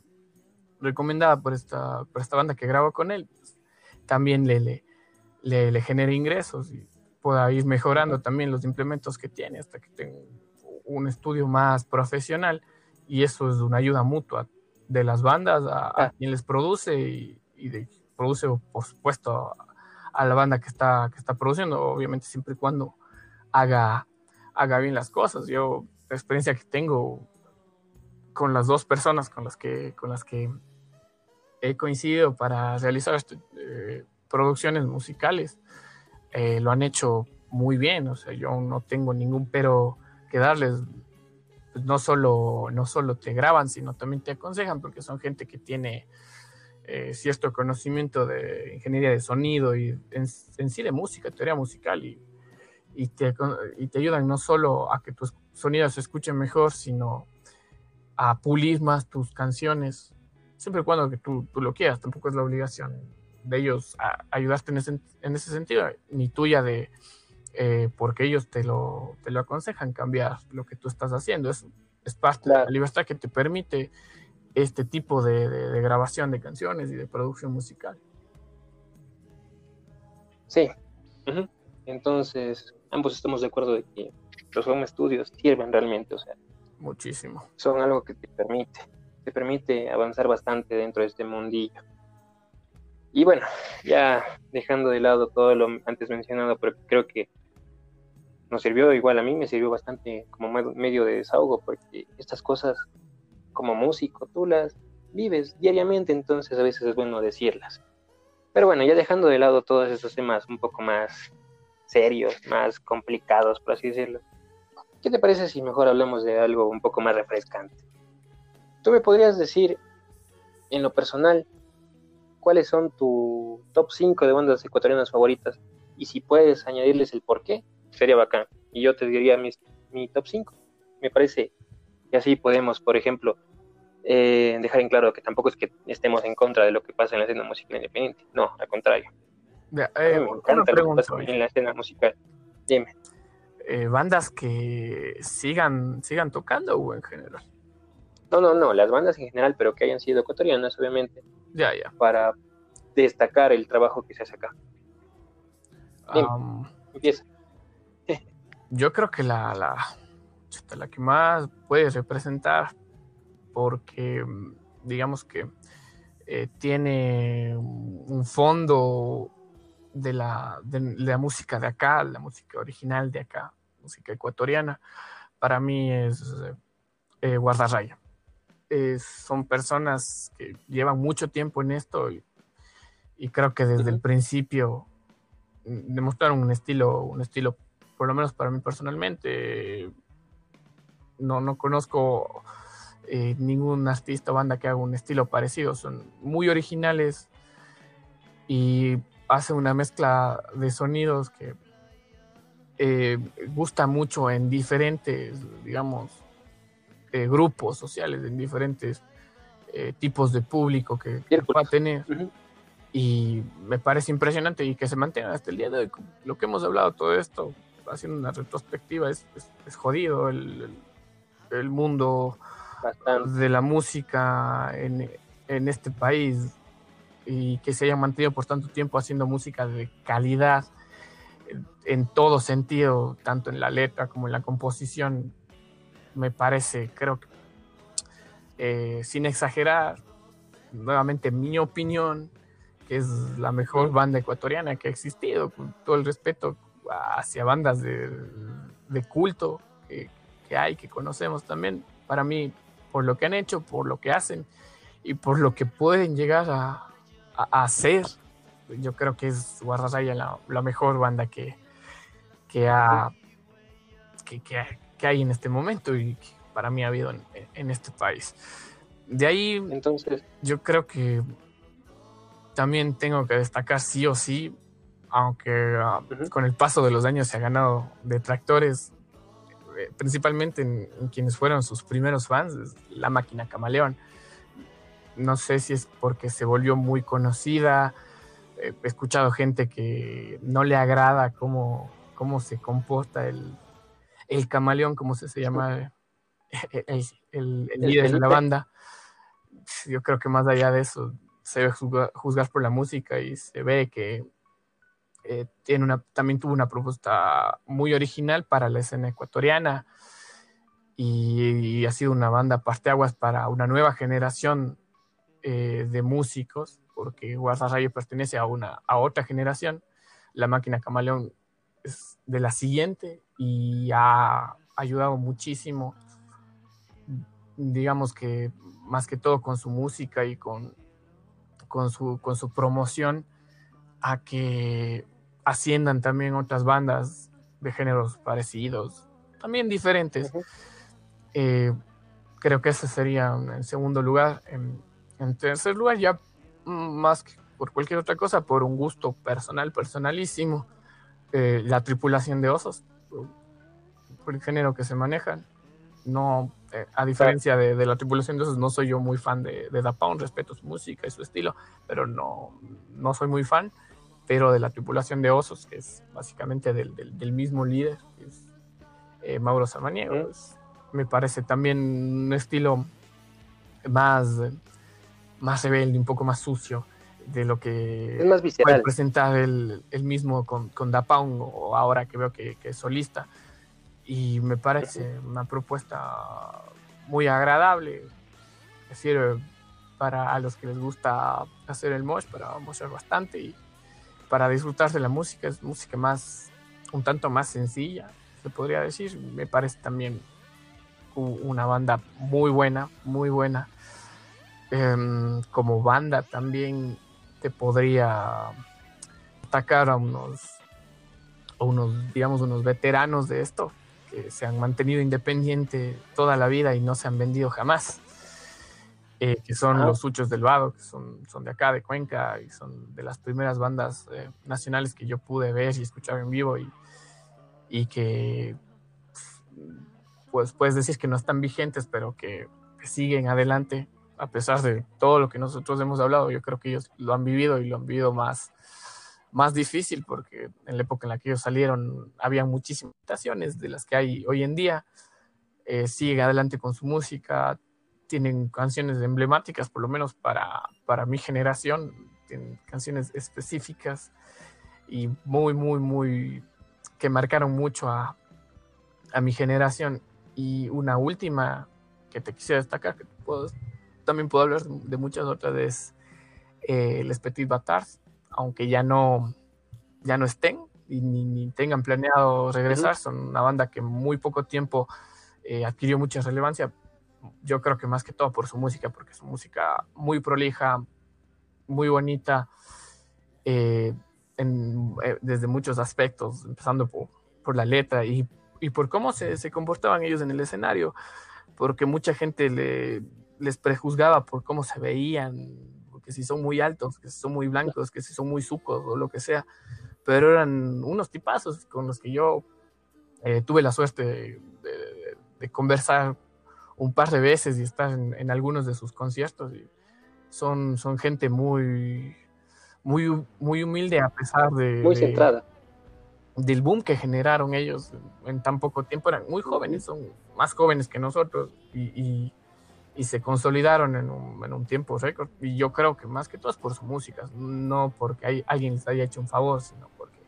recomendada por esta, por esta banda que graba con él, pues, también le, le, le, genere ingresos y pueda ir mejorando también los implementos que tiene hasta que tenga un estudio más profesional y eso es una ayuda mutua de las bandas a, ah. quien les produce y, de, produce por supuesto a, la banda que está, que está produciendo, obviamente siempre y cuando haga, haga bien las cosas. Yo, la experiencia que tengo con las dos personas con las que, con las que he coincidido para realizar este, eh, producciones musicales, eh, lo han hecho muy bien, o sea, yo no tengo ningún pero que darles. No, solo, no solo te graban, sino también te aconsejan, porque son gente que tiene eh, cierto conocimiento de ingeniería de sonido y en, en sí de música, teoría musical, y, y, te, y te ayudan no solo a que tus sonidos se escuchen mejor, sino a pulir más tus canciones, siempre y cuando que tú, tú, lo quieras, tampoco es la obligación de ellos a ayudarte en ese, en ese sentido, ni tuya de, eh, porque ellos te lo, te lo aconsejan cambiar lo que tú estás haciendo, es, es parte de la libertad que te permite este tipo de, de, grabación de canciones y de producción musical. Sí, entonces ambos estamos de acuerdo de que los home studios sirven realmente, o sea, Muchísimo. Son algo que te permite, te permite avanzar bastante dentro de este mundillo. Y bueno, ya dejando de lado todo lo antes mencionado, pero creo que nos sirvió igual a mí, me sirvió bastante como medio de desahogo, porque estas cosas como músico tú las vives diariamente, entonces a veces es bueno decirlas. Pero bueno, ya dejando de lado todos estos temas un poco más serios, más complicados, por así decirlo, ¿Qué te parece si mejor hablamos de algo un poco más refrescante? ¿Tú me podrías decir, en lo personal, cuáles son tu top 5 de bandas ecuatorianas favoritas? Y si puedes añadirles el por qué, sería bacán. Y yo te diría mi top 5. Me parece que así podemos, por ejemplo, eh, dejar en claro que tampoco es que estemos en contra de lo que pasa en la escena musical independiente. No, al contrario. Eh, me encanta lo que pasa en la escena musical. Dime. Eh, bandas que sigan, sigan tocando o en general? No, no, no, las bandas en general, pero que hayan sido ecuatorianas, obviamente. Ya, ya. Para destacar el trabajo que se hace acá. empieza. Yo creo que la, la, la que más puede representar, porque digamos que eh, tiene un fondo de la, de, la música de acá, la música original de acá, música ecuatoriana, para mí es eh, guardarraya. son personas que llevan mucho tiempo en esto y, creo que desde el principio demostraron un estilo, un estilo, por lo menos para mí personalmente, no, no conozco eh, ningún artista o banda que haga un estilo parecido, son muy originales y hace una mezcla de sonidos que eh, gusta mucho en diferentes, digamos, eh, grupos sociales, en diferentes tipos de público que, va a tener. Y me parece impresionante y que se mantenga hasta el día de hoy. Lo que hemos hablado, todo esto, haciendo una retrospectiva, es, jodido el, mundo de la música en, en este país y que se hayan mantenido por tanto tiempo haciendo música de calidad en todo sentido, tanto en la letra como en la composición, me parece, creo que, eh, sin exagerar, nuevamente mi opinión, que es la mejor banda ecuatoriana que ha existido, con todo el respeto hacia bandas de, culto que, que hay, que conocemos también, para mí, por lo que han hecho, por lo que hacen y por lo que pueden llegar a, hacer. Yo creo que es Guardarraya la, la mejor banda que, que, ha, que, hay en este momento y que para mí ha habido en, este país. De ahí, entonces, yo creo que también tengo que destacar sí o sí, aunque con el paso de los años se ha ganado detractores, eh, principalmente en, quienes fueron sus primeros fans, la máquina camaleón. No sé si es porque se volvió muy conocida, he escuchado gente que no le agrada cómo, cómo se comporta el, el camaleón, como se, se llama el, el, líder de la banda. Yo creo que más allá de eso, se debe juzgar, por la música y se ve que eh, tiene una, también tuvo una propuesta muy original para la escena ecuatoriana y, ha sido una banda parteaguas para una nueva generación eh, de músicos porque Rayo pertenece a, una, a otra generación. La máquina Camaleón es de la siguiente y ha ayudado muchísimo, digamos que más que todo con su música y con, con, su, con su promoción, a que asciendan también otras bandas de géneros parecidos, también diferentes. Eh, creo que ese sería en segundo lugar. En, en tercer lugar, ya más que por cualquier otra cosa, por un gusto personal, personalísimo, eh, la tripulación de osos, por el género que se manejan. No, eh, a diferencia de, la tripulación de osos, no soy yo muy fan de, de Da Pound, respeto su música y su estilo, pero no, no soy muy fan. Pero de la tripulación de osos, que es básicamente del, del, mismo líder, que es eh, Mauro Samaniego, pues, me parece también un estilo más más rebelde, un poco más sucio de lo que es más puede presentar el, mismo con, con Da Pound o ahora que veo que, es solista. Y me parece una propuesta muy agradable. Es decir, para a los que les gusta hacer el mosh, para mostrar bastante y para disfrutar de la música, es música más, un tanto más sencilla, se podría decir. Me parece también una banda muy buena, muy buena Em, como banda también te podría atacar a unos, unos, digamos, unos veteranos de esto que se han mantenido independiente toda la vida y no se han vendido jamás. Eh, que son los Suchos del Vado, que son, son de acá, de Cuenca, y son de las primeras bandas eh, nacionales que yo pude ver y escuchar en vivo y, y que pues puedes decir que no están vigentes, pero que siguen adelante a pesar de todo lo que nosotros hemos hablado, yo creo que ellos lo han vivido y lo han vivido más, más difícil porque en la época en la que ellos salieron había muchísimas limitaciones de las que hay hoy en día. Eh, siguen adelante con su música, tienen canciones emblemáticas, por lo menos para, para mi generación, tienen canciones específicas y muy, muy, muy, que marcaron mucho a, a mi generación. Y una última que te quisiera destacar, que puedo también puedo hablar de muchas otras, es eh, Les Petit Batards, aunque ya no, ya no estén y ni, tengan planeado regresar, son una banda que muy poco tiempo eh, adquirió mucha relevancia, yo creo que más que todo por su música, porque su música muy prolija, muy bonita, eh, desde muchos aspectos, empezando por, por la letra y, y por cómo se, se, comportaban ellos en el escenario, porque mucha gente le, les prejuzgaba por cómo se veían, porque si son muy altos, que si son muy blancos, que si son muy sucos o lo que sea, pero eran unos tipazos con los que yo eh, tuve la suerte de, conversar un par de veces y estar en, algunos de sus conciertos. Y son, son gente muy, muy, muy humilde a pesar de... Muy centrada. del boom que generaron ellos en tan poco tiempo. Eran muy jóvenes, son más jóvenes que nosotros y y se consolidaron en un, en un tiempo récord. Y yo creo que más que todo es por su música, no porque hay, alguien les haya hecho un favor, sino porque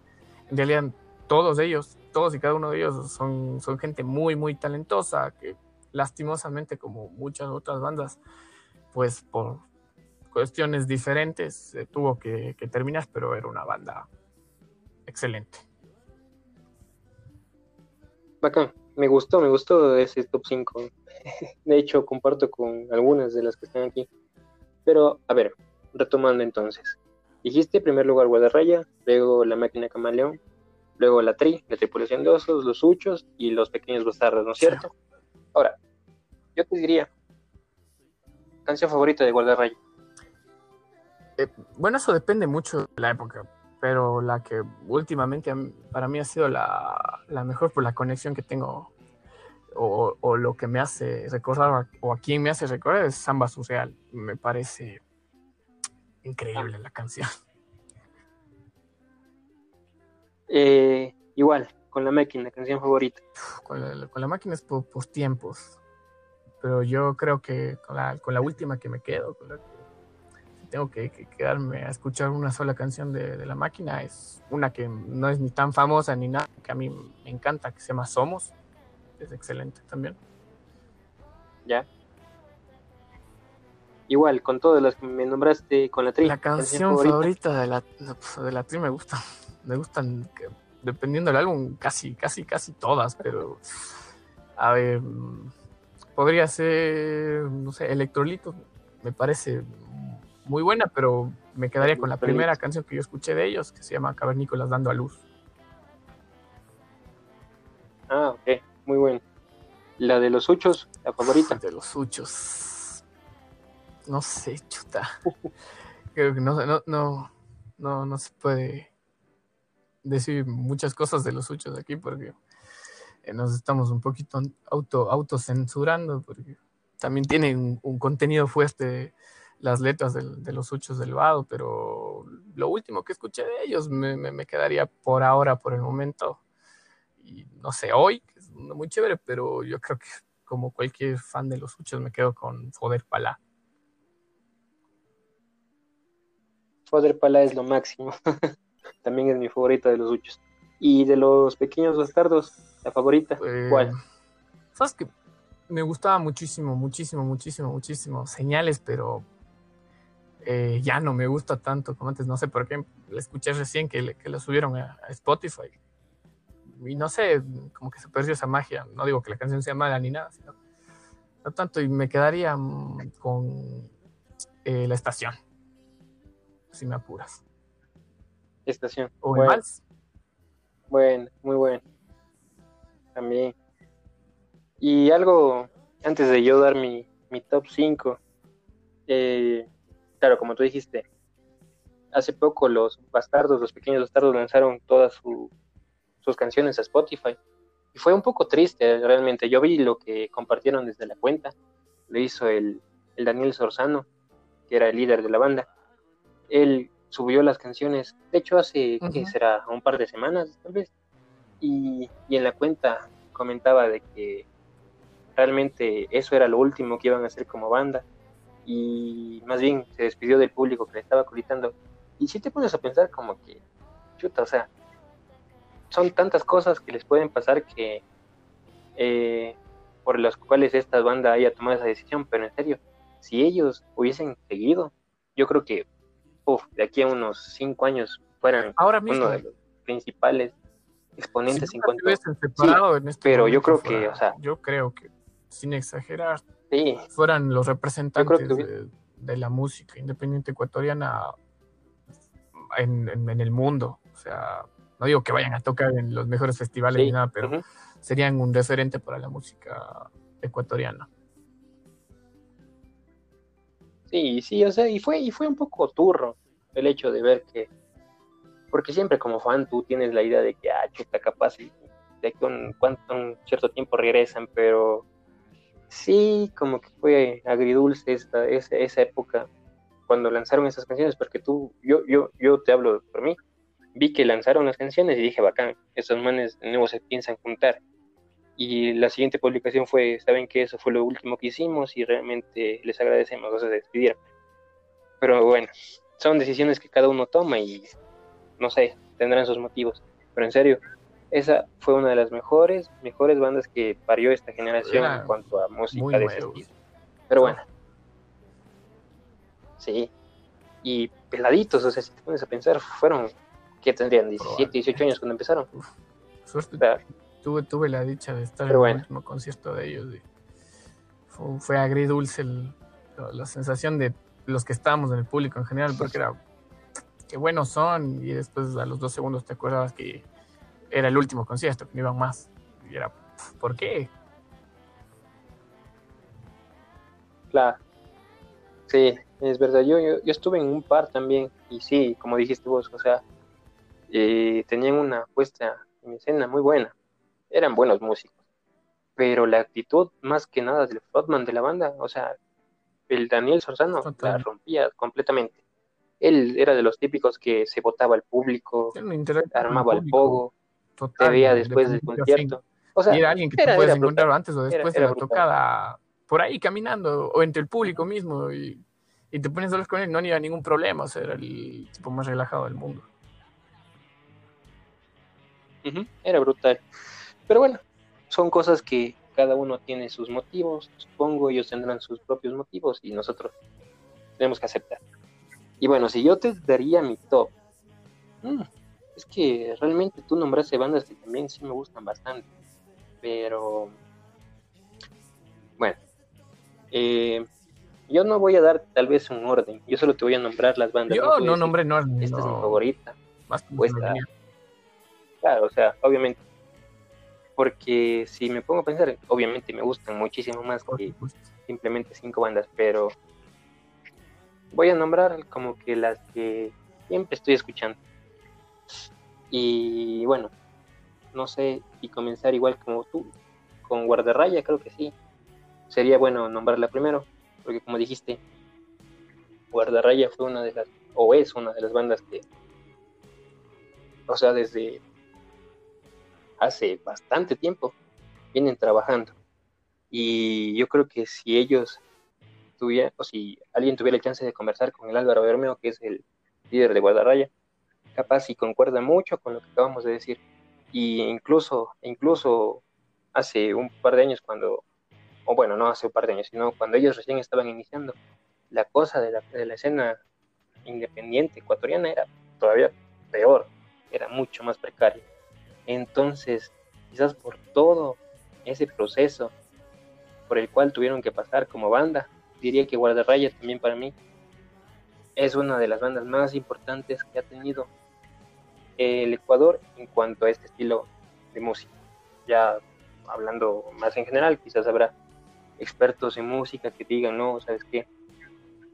en realidad todos ellos, todos y cada uno de ellos son, son gente muy, muy talentosa, que lastimosamente como muchas otras bandas, pues por cuestiones diferentes se tuvo que, que terminar, pero era una banda excelente. Bacán, me gustó, me gustó ese top 5. De hecho, comparto con algunas de las que están aquí. Pero, a ver, retomando entonces. Dijiste en primer lugar Guadarraya, luego La Máquina Camaleón, luego la tri, la tripulación de osos, los huchos y los pequeños bastardos, ¿no es cierto? Ahora, yo te diría, canción favorita de Guardarrayo. Eh, bueno, eso depende mucho de la época, pero la que últimamente para mí ha sido la, mejor por la conexión que tengo o, lo que me hace recordar o a quién me hace recordar es Samba Surreal. Me parece increíble la canción. Eh, igual, con la máquina, canción favorita. Con la, máquina es por, tiempos. Pero yo creo que con la, con la última que me quedo, con la que tengo que, quedarme a escuchar una sola canción de, la máquina, es una que no es ni tan famosa ni nada, que a mí me encanta, que se llama Somos. Es excelente también. Ya. Igual, con todas las que me nombraste, con la tri. La canción, favorita, de, la, pues, de la tri me gusta me gustan, dependiendo del álbum, casi, casi, casi todas, pero a ver, podría ser, no sé, Electrolito, me parece muy buena, pero me quedaría con la primera canción que yo escuché de ellos, que se llama Cavernícolas dando a luz. Ah, ok, muy bueno. La de los huchos, la favorita. De los huchos. No sé, chuta. Creo que no, no, no, no, no se puede decir muchas cosas de los huchos aquí porque eh, nos estamos un poquito auto autocensurando porque también tienen un, contenido fuerte las letras de, los huchos del vado, pero lo último que escuché de ellos me, me, quedaría por ahora, por el momento, y no sé, hoy, que es muy chévere, pero yo creo que como cualquier fan de los huchos me quedo con Foder Palá. Foder Palá es lo máximo. también es mi favorita de los huchos. Y de los pequeños bastardos, la favorita, pues, ¿cuál? Sabes que me gustaba muchísimo, muchísimo, muchísimo, muchísimo señales, pero eh, ya no me gusta tanto como antes. No sé por qué. La escuché recién que, que lo subieron a, Spotify. Y no sé, como que se perdió esa magia. No digo que la canción sea mala ni nada, sino no tanto. Y me quedaría mm, con eh, la estación, si me apuras estación. O bueno. Bueno, muy bueno. También. Y algo, antes de yo dar mi, mi top 5, eh, claro, como tú dijiste, hace poco los bastardos, los pequeños bastardos lanzaron todas sus canciones a Spotify. Y fue un poco triste, realmente. Yo vi lo que compartieron desde la cuenta. Lo hizo el, el Daniel Sorzano, que era el líder de la banda. Él subió las canciones, de hecho hace, que será? Un par de semanas tal vez, y, en la cuenta comentaba de que realmente eso era lo último que iban a hacer como banda, y más bien se despidió del público que le estaba gritando, y si te pones a pensar como que, chuta, o sea, son tantas cosas que les pueden pasar que eh, por las cuales esta banda haya tomado esa decisión, pero en serio, si ellos hubiesen seguido, yo creo que de aquí a unos cinco años fueran uno de los principales exponentes en cuanto separado en este pero yo creo que o sea yo creo que sin exagerar fueran los representantes de, la música independiente ecuatoriana en, el mundo. O sea no digo que vayan a tocar en los mejores festivales ni nada pero serían un referente para la música ecuatoriana Sí, sí, o sea, y fue, y fue un poco turro el hecho de ver que, porque siempre como fan tú tienes la idea de que, ah, chuta, capaz, de que un, un cierto tiempo regresan, pero sí, como que fue agridulce esta, esa, esa época cuando lanzaron esas canciones, porque tú, yo, yo, yo te hablo por mí, vi que lanzaron las canciones y dije, bacán, esos manes de nuevo se piensan juntar y la siguiente publicación fue, saben que eso fue lo último que hicimos y realmente les agradecemos, o sea, se despidieron. Pero bueno, son decisiones que cada uno toma y no sé, tendrán sus motivos. Pero en serio, esa fue una de las mejores, mejores bandas que parió esta generación en cuanto a música de ese estilo. Pero bueno, sí, y peladitos, o sea, si te pones a pensar, fueron, ¿qué tendrían? 17, 18 años cuando empezaron. suerte tuve, tuve la dicha de estar en el último concierto de ellos. fue, agridulce la sensación de los que estábamos en el público en general, porque era qué buenos son, y después a los dos segundos te acuerdas que era el último concierto, que no iban más. Y era, ¿por qué? Claro. Sí, es verdad. Yo, yo, estuve en un par también y sí, como dijiste vos, o sea, eh, tenían una puesta en escena muy buena. Eran buenos músicos. Pero la actitud, más que nada del frontman de la banda, o sea, el Daniel Sorzano la rompía completamente. Él era de los típicos que se votaba al público, armaba el pogo, te veía después del concierto. O sea, era alguien que tú puedes encontrar antes o después de la tocada, por ahí caminando, o entre el público mismo, y, te pones solos con él, no había ningún problema, o sea, era el tipo más relajado del mundo. era brutal. Pero bueno, son cosas que cada uno tiene sus motivos, supongo ellos tendrán sus propios motivos y nosotros tenemos que aceptar. Y bueno, si yo te daría mi top, mm, es que realmente tú nombraste bandas que también sí me gustan bastante, pero bueno, eh, yo no voy a dar tal vez un orden, yo solo te voy a nombrar las bandas. Yo no, nombré no orden. Esta es mi favorita. Más Claro, o sea, obviamente porque si me pongo a pensar, obviamente me gustan muchísimo más que simplemente cinco bandas, pero voy a nombrar como que las que siempre estoy escuchando. Y bueno, no sé si comenzar igual como tú, con Guardarraya, creo que sí. Sería bueno nombrarla primero, porque como dijiste, Guardarraya fue una de las, o es una de las bandas que, o sea, desde hace bastante tiempo vienen trabajando. Y yo creo que si ellos tuvieran, o si alguien tuviera la chance de conversar con el Álvaro Bermeo, que es el líder de Guadarraya, capaz y concuerda mucho con lo que acabamos de decir. Y incluso, incluso hace un par de años cuando, o bueno, no hace un par de años, sino cuando ellos recién estaban iniciando, la cosa de la, de la escena independiente ecuatoriana era todavía peor, era mucho más precaria. Entonces, quizás por todo ese proceso por el cual tuvieron que pasar como banda, diría que Guardarraya también para mí es una de las bandas más importantes que ha tenido el Ecuador en cuanto a este estilo de música. Ya hablando más en general, quizás habrá expertos en música que digan, no, sabes qué,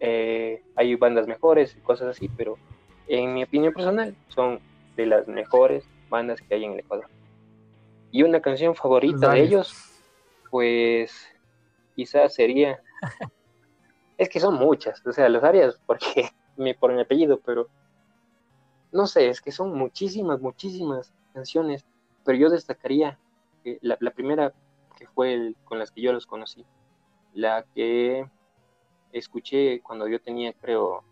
eh, hay bandas mejores y cosas así, pero en mi opinión personal son de las mejores bandas que hay en el Ecuador. Y una canción favorita de ellos, pues quizás sería... es que son muchas, o sea, los áreas, porque me, por mi apellido, pero no sé, es que son muchísimas, muchísimas canciones, pero yo destacaría la, la primera que fue el, con las que yo los conocí, la que escuché cuando yo tenía, creo,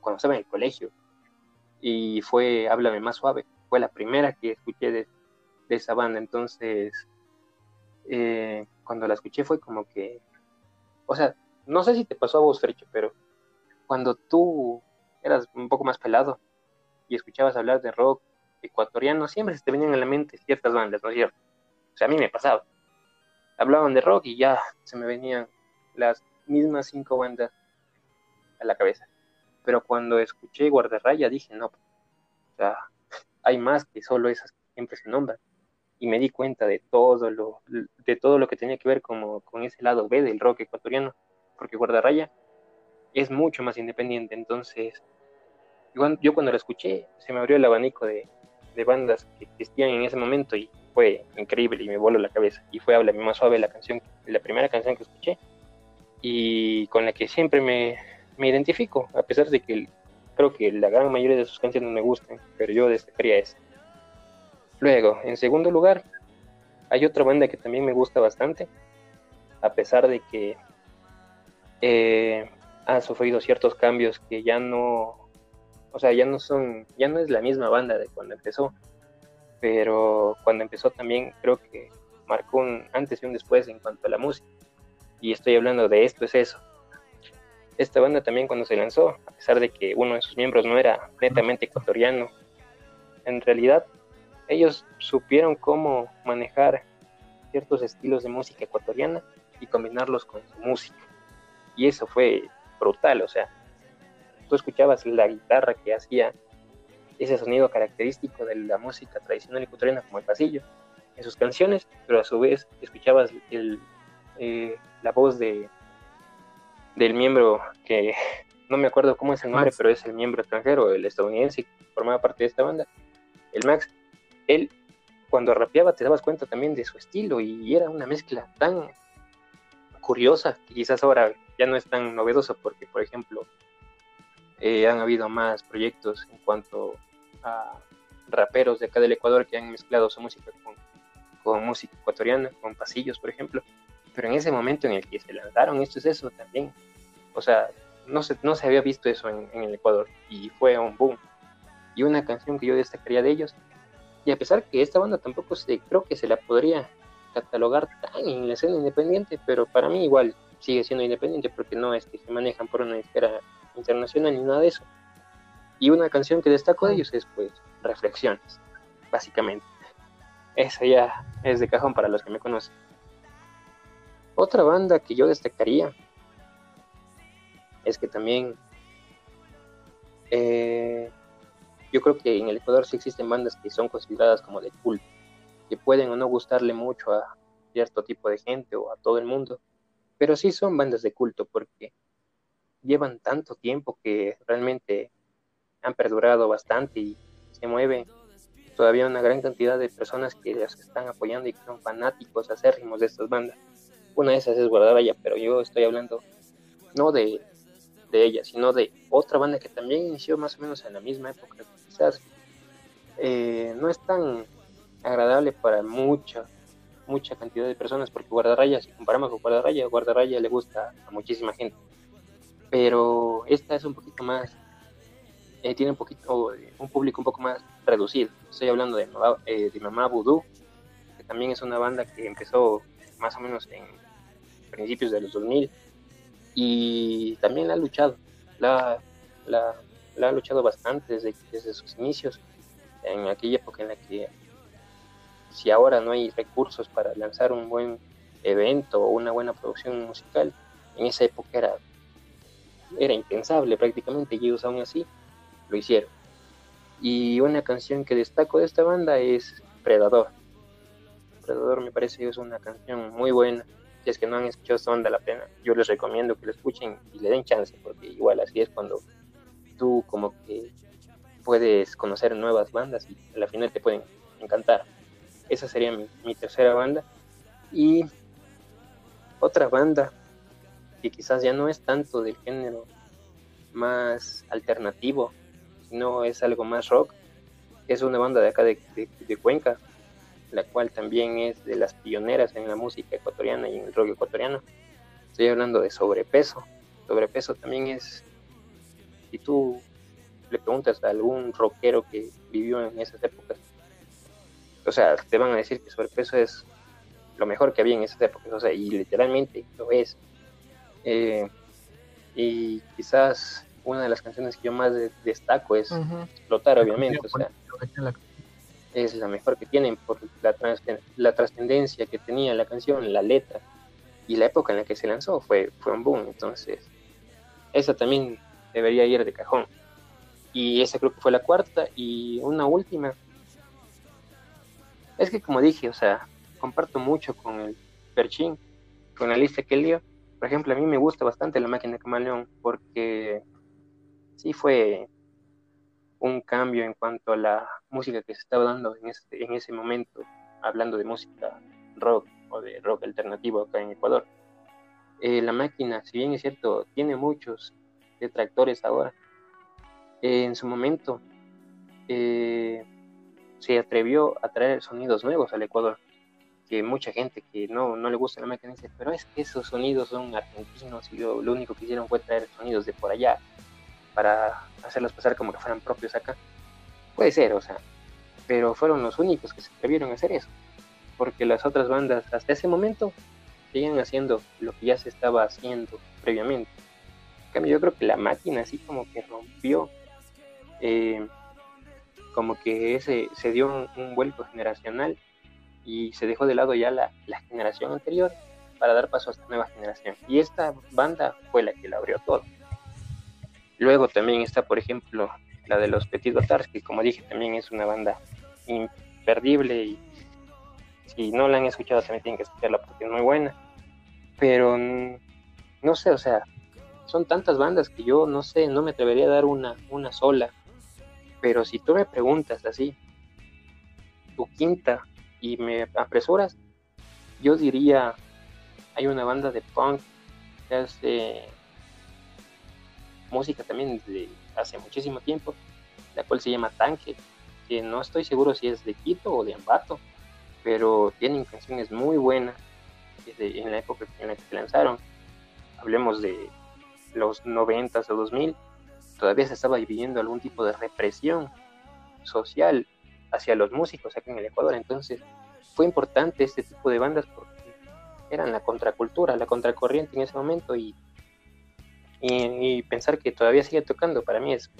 cuando estaba en el colegio, y fue Háblame más suave fue la primera que escuché de, esa banda, entonces eh, cuando la escuché fue como que, o sea, no sé si te pasó a vos, Frecho, pero cuando tú eras un poco más pelado y escuchabas hablar de rock ecuatoriano, siempre se te venían a la mente ciertas bandas, ¿no es cierto? O sea, a mí me pasaba. Hablaban de rock y ya se me venían las mismas cinco bandas a la cabeza. Pero cuando escuché Guardarraya dije, no, o sea, hay más que solo esas que siempre se nombran. Y me di cuenta de todo lo, de todo lo que tenía que ver como, con ese lado B del rock ecuatoriano, porque Guardarraya es mucho más independiente. Entonces, yo cuando lo escuché, se me abrió el abanico de, de bandas que existían en ese momento y fue increíble y me voló la cabeza. Y fue Habla más suave la canción, la primera canción que escuché y con la que siempre me, me identifico, a pesar de que Creo que la gran mayoría de sus canciones me gustan, pero yo destacaría esa. Luego, en segundo lugar, hay otra banda que también me gusta bastante, a pesar de que eh, ha sufrido ciertos cambios que ya no, o sea, ya no son, ya no es la misma banda de cuando empezó, pero cuando empezó también creo que marcó un antes y un después en cuanto a la música. Y estoy hablando de esto es eso, esta banda también cuando se lanzó, a pesar de que uno de sus miembros no era netamente ecuatoriano, en realidad ellos supieron cómo manejar ciertos estilos de música ecuatoriana y combinarlos con su música. Y eso fue brutal, o sea, tú escuchabas la guitarra que hacía ese sonido característico de la música tradicional ecuatoriana como el pasillo en sus canciones, pero a su vez escuchabas el, eh, la voz de del miembro que no me acuerdo cómo es el nombre, pero es el miembro extranjero, el estadounidense que formaba parte de esta banda, el Max. Él cuando rapeaba te dabas cuenta también de su estilo y era una mezcla tan curiosa que quizás ahora ya no es tan novedosa porque, por ejemplo, eh, han habido más proyectos en cuanto a raperos de acá del Ecuador que han mezclado su música con, con música ecuatoriana, con pasillos, por ejemplo. Pero en ese momento en el que se lanzaron esto es eso también. O sea, no se, no se había visto eso en, en el Ecuador y fue un boom. Y una canción que yo destacaría de ellos y a pesar que esta banda tampoco se, creo que se la podría catalogar tan en la escena independiente, pero para mí igual sigue siendo independiente porque no es que se manejan por una esfera internacional ni nada de eso. Y una canción que destaco de ellos es pues Reflexiones, básicamente. Esa ya es de cajón para los que me conocen. Otra banda que yo destacaría es que también eh, yo creo que en el Ecuador sí existen bandas que son consideradas como de culto, que pueden o no gustarle mucho a cierto tipo de gente o a todo el mundo, pero sí son bandas de culto porque llevan tanto tiempo que realmente han perdurado bastante y se mueve todavía una gran cantidad de personas que las están apoyando y que son fanáticos acérrimos de estas bandas. Una de esas es Guardaraya, pero yo estoy hablando no de, de ella, sino de otra banda que también inició más o menos en la misma época quizás eh, no es tan agradable para mucha, mucha cantidad de personas, porque Guardarraya, si comparamos con Guardarraya, Guardarraya le gusta a muchísima gente. Pero esta es un poquito más, eh, tiene un poquito, un público un poco más reducido. Estoy hablando de, eh, de Mamá Voodoo, que también es una banda que empezó más o menos en principios de los 2000 y también la ha luchado. La, la, la ha luchado bastante desde, desde sus inicios, en aquella época en la que si ahora no hay recursos para lanzar un buen evento o una buena producción musical, en esa época era, era impensable prácticamente y ellos aún así lo hicieron. Y una canción que destaco de esta banda es Predador. Predador me parece que es una canción muy buena. Si es que no han escuchado esta banda, la pena. Yo les recomiendo que lo escuchen y le den chance, porque igual así es cuando tú como que puedes conocer nuevas bandas y a la final te pueden encantar. Esa sería mi, tercera banda. Y otra banda que quizás ya no es tanto del género más alternativo, sino es algo más rock, es una banda de acá de, de, Cuenca, la cual también es de las pioneras en la música ecuatoriana y en el rock ecuatoriano. Estoy hablando de sobrepeso. Sobrepeso también es si tú le preguntas a algún rockero que vivió en esas épocas, o sea, te van a decir que sobrepeso es lo mejor que había en esas épocas, o sea, y literalmente lo es. Eh, y quizás una de las canciones que yo más destaco es Explotar, obviamente, o sea, es la mejor que tienen por la, la trascendencia que tenía la canción, la letra y la época en la que se lanzó fue, fue un boom, entonces esa también debería ir de cajón. Y esa creo que fue la cuarta. Y una última. Es que como dije, o sea, comparto mucho con el Perchín, con la lista que él dio. Por ejemplo, a mí me gusta bastante la máquina de camaleón porque sí fue un cambio en cuanto a la música que se estaba dando en, este, en ese momento, hablando de música rock o de rock alternativo acá en Ecuador. Eh, la máquina, si bien es cierto, tiene muchos detractores ahora. Eh, en su momento eh, se atrevió a traer sonidos nuevos al Ecuador, que mucha gente que no, no le gusta la máquina dice, pero es que esos sonidos son argentinos y lo, único que hicieron fue traer sonidos de por allá para hacerlos pasar como que fueran propios acá. Puede ser, o sea, pero fueron los únicos que se atrevieron a hacer eso, porque las otras bandas hasta ese momento seguían haciendo lo que ya se estaba haciendo previamente cambio, yo creo que la máquina así como que rompió, eh, como que ese, se dio un, vuelco generacional y se dejó de lado ya la, generación anterior para dar paso a esta nueva generación. Y esta banda fue la que la abrió todo. Luego también está, por ejemplo, la de los Petit Batards, que como dije también es una banda imperdible y si no la han escuchado también tienen que escucharla porque es muy buena. Pero no sé, o sea, son tantas bandas que yo no sé, no me atrevería a dar una, una sola. Pero si tú me preguntas así, tu quinta, y me apresuras, yo diría, hay una banda de punk que hace música también de hace muchísimo tiempo, la cual se llama Tanque, que no estoy seguro si es de Quito o de Ambato, pero tienen canciones muy buenas en la época en la que se lanzaron. Hablemos de los 90 o 2000, todavía se estaba viviendo algún tipo de represión social hacia los músicos aquí en el Ecuador. Entonces fue importante este tipo de bandas porque eran la contracultura, la contracorriente en ese momento y, y, pensar que todavía sigue tocando para mí es,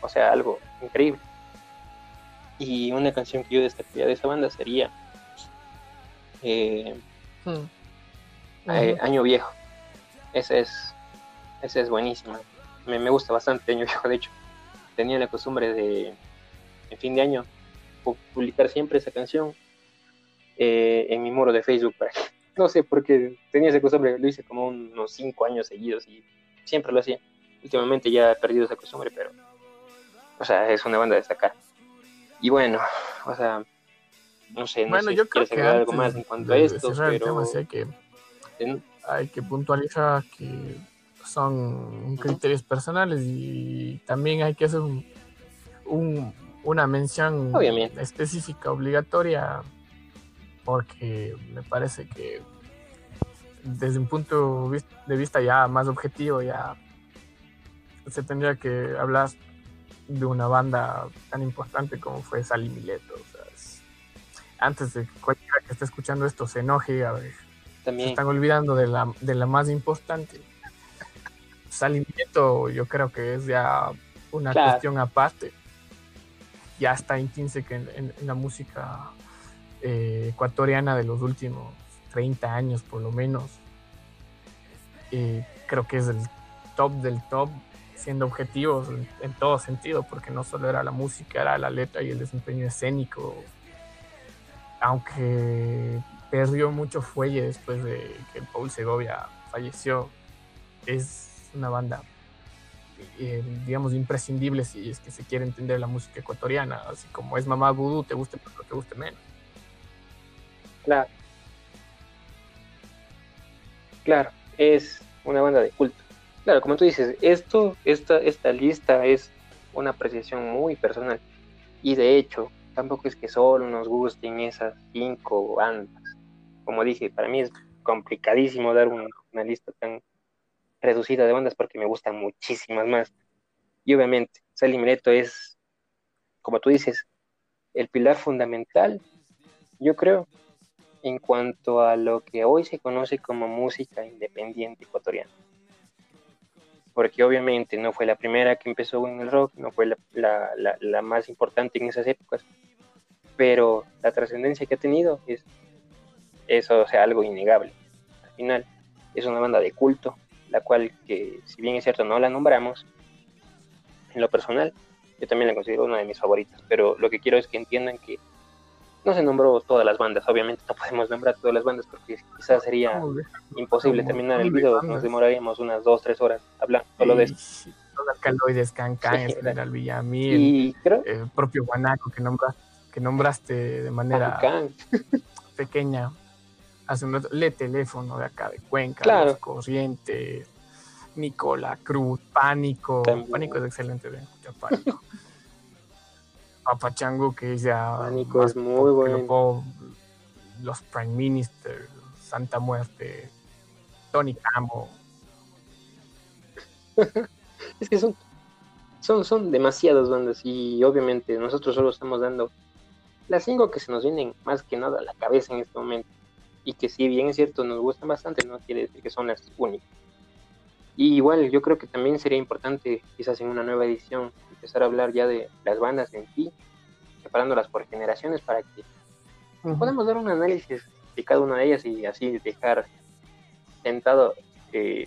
o sea, algo increíble. Y una canción que yo destacaría de esa banda sería eh, hmm. eh, Año Viejo. Esa es, esa es buenísima. Me, me gusta bastante Año Viejo, de hecho. Tenía la costumbre de, en fin de año, publicar siempre esa canción eh, en mi muro de Facebook. no sé, porque tenía esa costumbre, lo hice como unos cinco años seguidos y siempre lo hacía. Últimamente ya he perdido esa costumbre, pero, o sea, es una banda de destacar. Y bueno, o sea, no sé, no bueno, sé yo creo que algo más en cuanto a esto, pero... hay, que, hay que puntualizar que son criterios personales y también hay que hacer un una mención específica, obligatoria, porque me parece que desde un punto de vista ya más objetivo, ya se tendría que hablar de una banda tan importante como fue Sally Mileto. antes de que cualquiera que esté escuchando esto se enoje, a ver, También. se están olvidando de la, de la más importante. Sally Mileto yo creo que es ya una cuestión aparte ya está intrínseca en, en, la música eh, ecuatoriana de los últimos 30 años por lo menos. creo que es el top del top, siendo objetivos en, todo sentido, porque no solo era la música, era la letra y el desempeño escénico. Aunque perdió mucho fuelle después de que Paul Segovia falleció, es una banda eh, digamos, imprescindibles si es que se quiere entender la música ecuatoriana, así como es Mamá Voodoo, te guste más o te guste menos. Claro. Claro, es una banda de culto. Claro, como tú dices, esto, esta, esta lista es una apreciación muy personal. Y de hecho, tampoco es que solo nos gusten esas cinco bandas. Como dije, para mí es complicadísimo dar una lista tan, reducida de bandas porque me gustan muchísimas más. Y obviamente, Sally es, como tú dices, el pilar fundamental, yo creo, en cuanto a lo que hoy se conoce como música independiente ecuatoriana. Porque obviamente no fue la primera que empezó en el rock, no fue la, más importante en esas épocas, pero la trascendencia que ha tenido es eso, o sea, algo innegable. Al final, es una banda de culto, la cual que si bien es cierto no la nombramos, en lo personal yo también la considero una de mis favoritas, pero lo que quiero es que entiendan que no se nombró todas las bandas, obviamente no podemos nombrar todas las bandas porque quizás sería imposible terminar el video, nos demoraríamos unas dos, tres horas hablando solo de esto. Los alcaloides, Cancán, General Villamil, y el propio Guanaco que nombraste, que nombraste de manera pequeña hace un rato, Le Teléfono de acá de Cuenca, claro. Los Corrientes, Nicola Cruz, Pánico. Pánico es excelente, de Pánico. Papachango, que es ya. Pánico es muy bueno. Los Prime Minister, Santa Muerte, Tony Camo. es que son, son, son demasiadas bandas y obviamente nosotros solo estamos dando las cinco que se nos vienen más que nada a la cabeza en este momento y que si bien es cierto nos gustan bastante, no quiere decir que son las únicas. Y igual yo creo que también sería importante quizás en una nueva edición empezar a hablar ya de las bandas en sí, separándolas por generaciones para que podamos dar un análisis de cada una de ellas y así dejar sentado eh,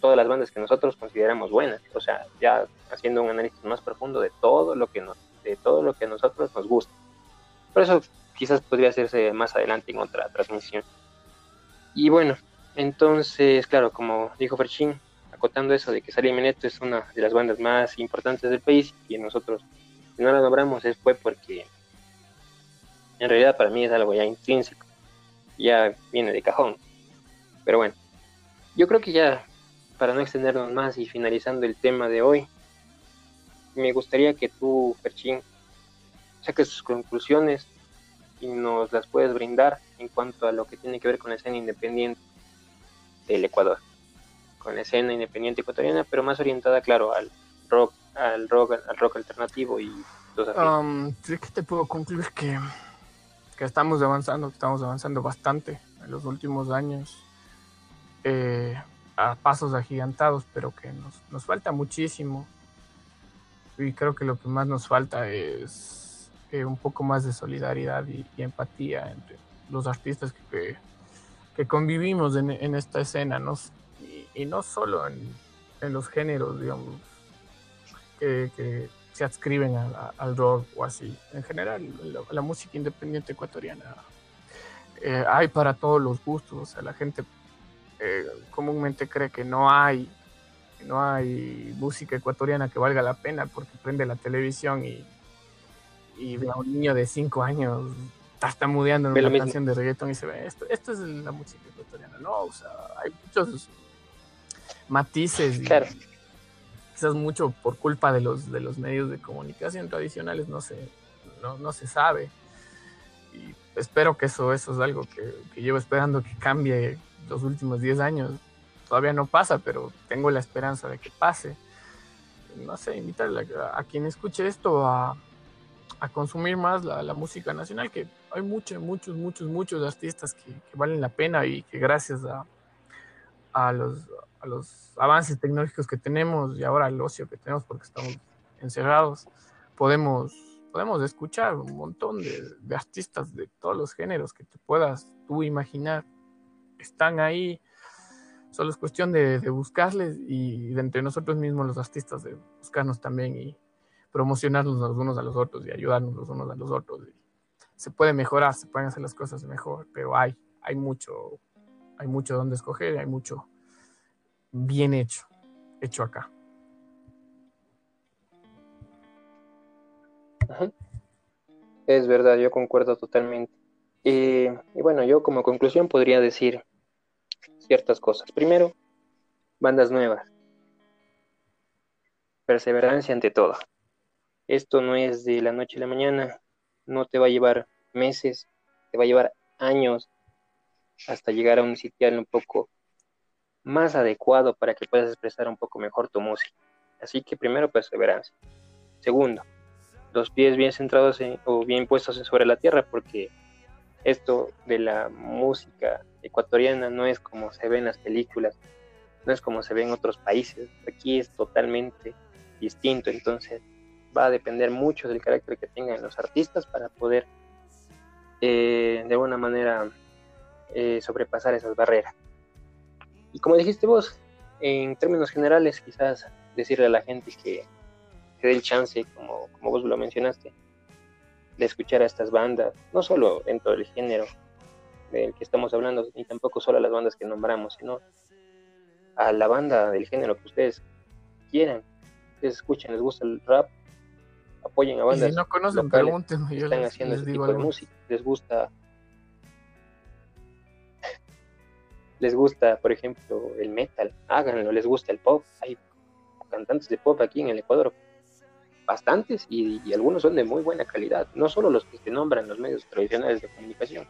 todas las bandas que nosotros consideramos buenas, o sea, ya haciendo un análisis más profundo de todo lo que nos, de todo lo que a nosotros nos gusta. Por eso quizás podría hacerse más adelante en otra transmisión. Y bueno, entonces, claro, como dijo Ferchin, acotando eso de que Sally Meneto es una de las bandas más importantes del país y nosotros, si no la nombramos, es fue porque en realidad para mí es algo ya intrínseco, ya viene de cajón. Pero bueno, yo creo que ya para no extendernos más y finalizando el tema de hoy, me gustaría que tú, Ferchín, saques sus conclusiones y nos las puedes brindar en cuanto a lo que tiene que ver con la escena independiente del Ecuador, con escena independiente ecuatoriana, pero más orientada, claro, al rock, al rock, al rock alternativo y los um, que te puedo concluir que, que estamos avanzando, que estamos avanzando bastante en los últimos años. Eh, a pasos agigantados, pero que nos, nos, falta muchísimo. Y creo que lo que más nos falta es eh, un poco más de solidaridad y, empatía entre los artistas que, que convivimos en, esta escena, ¿no? Y, no solo en, en, los géneros, digamos, que, que se adscriben al rock o así. En general, la, música independiente ecuatoriana eh, hay para todos los gustos, o sea, la gente eh, comúnmente cree que no hay, no hay música ecuatoriana que valga la pena porque prende la televisión y, y ve a un niño de 5 años tartamudeando en una canción de reggaeton y se ve esto, esto es la música ecuatoriana, no, o sea, hay muchos matices y quizás mucho por culpa de los, de los medios de comunicación tradicionales no se, no, no se sabe y espero que eso, eso es algo que, que llevo esperando que cambie los últimos 10 años. Todavía no pasa, pero tengo la esperanza de que pase. No sé, invitarle a, quien escuche esto a, a consumir más la, la, música nacional, que hay muchos, muchos, muchos, muchos artistas que, que valen la pena y que gracias a, a, los, a los avances tecnológicos que tenemos y ahora al ocio que tenemos porque estamos encerrados, podemos, podemos escuchar un montón de, de artistas de todos los géneros que te puedas tú imaginar están ahí. Solo es cuestión de, buscarles y de entre nosotros mismos, los artistas, de buscarnos también y promocionarnos los unos a los otros y ayudarnos los unos a los otros. se puede mejorar, se pueden hacer las cosas mejor, pero hay, hay mucho, hay mucho donde escoger, hay mucho bien hecho, hecho acá. Es verdad, yo concuerdo totalmente. y bueno, yo como conclusión podría decir ciertas cosas. Primero, bandas nuevas. Perseverancia ante todo. Esto no es de la noche a la mañana, no te va a llevar meses, te va a llevar años hasta llegar a un sitial un poco más adecuado para que puedas expresar un poco mejor tu música. Así que primero perseverancia. Segundo, los pies bien centrados o bien puestos sobre la tierra porque esto de la música ecuatoriana no es como se ve en las películas, no es como se ve en otros países, aquí es totalmente distinto, entonces va a depender mucho del carácter que tengan los artistas para poder eh, de alguna manera eh, sobrepasar esas barreras. Y como dijiste vos, en términos generales, quizás decirle a la gente que se dé el chance, como, como vos lo mencionaste, de escuchar a estas bandas, no solo dentro del género del que estamos hablando, ni tampoco solo a las bandas que nombramos, sino a la banda del género que ustedes quieran. Ustedes escuchen, les gusta el rap, apoyen a bandas. Y si no conocen. Yo están haciendo este tipo de música. Les gusta. Les gusta, por ejemplo, el metal, háganlo, les gusta el pop. Hay cantantes de pop aquí en el Ecuador bastantes y, algunos son de muy buena calidad, no solo los que se nombran los medios tradicionales de comunicación,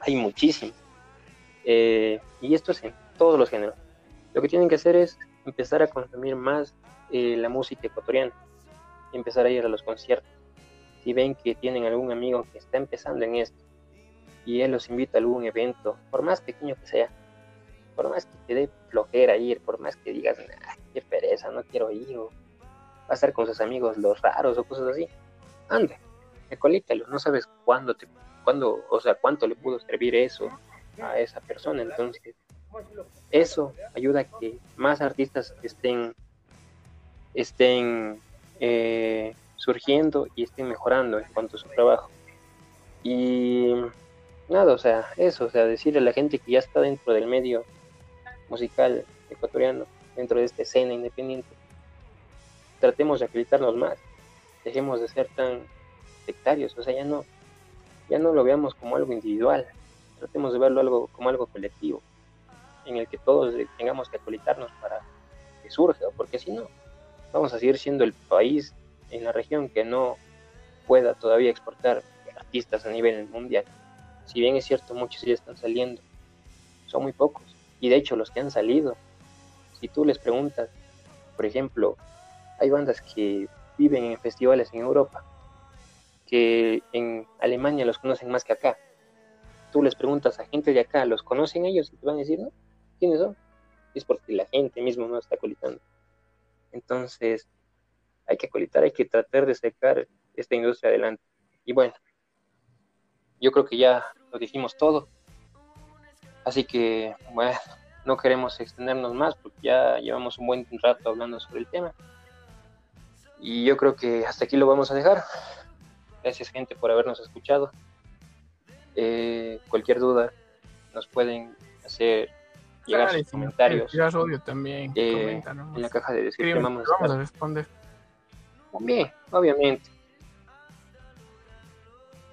hay muchísimos. Eh, y esto es en todos los géneros. Lo que tienen que hacer es empezar a consumir más eh, la música ecuatoriana, empezar a ir a los conciertos. Si ven que tienen algún amigo que está empezando en esto y él los invita a algún evento, por más pequeño que sea, por más que te dé flojera ir, por más que digas, qué pereza, no quiero ir, va a estar con sus amigos los raros o cosas así. Ande, ecolítalo, no sabes cuándo te, cuándo, o sea, cuánto le pudo servir eso a esa persona, entonces eso ayuda a que más artistas estén, estén eh, surgiendo y estén mejorando en cuanto a su trabajo. Y nada, o sea, eso, o sea, decirle a la gente que ya está dentro del medio musical ecuatoriano, dentro de esta escena independiente, tratemos de acreditarnos más, dejemos de ser tan sectarios, o sea, ya no, ya no lo veamos como algo individual, tratemos de verlo algo como algo colectivo, en el que todos tengamos que acreditarnos para que surja, porque si no, vamos a seguir siendo el país en la región que no pueda todavía exportar artistas a nivel mundial. Si bien es cierto, muchos ya están saliendo, son muy pocos. Y de hecho, los que han salido, si tú les preguntas, por ejemplo, hay bandas que viven en festivales en Europa, que en Alemania los conocen más que acá. Tú les preguntas a gente de acá, ¿los conocen ellos? Y te van a decir, no, ¿quiénes son? Es porque la gente mismo no está colitando. Entonces, hay que colitar, hay que tratar de sacar esta industria adelante. Y bueno, yo creo que ya lo dijimos todo. Así que, bueno, no queremos extendernos más porque ya llevamos un buen rato hablando sobre el tema. Y yo creo que hasta aquí lo vamos a dejar. Gracias gente por habernos escuchado. Eh, cualquier duda nos pueden hacer llegar sus comentarios. también. Eh, en la caja de descripción vamos, vamos a responder. También, obviamente.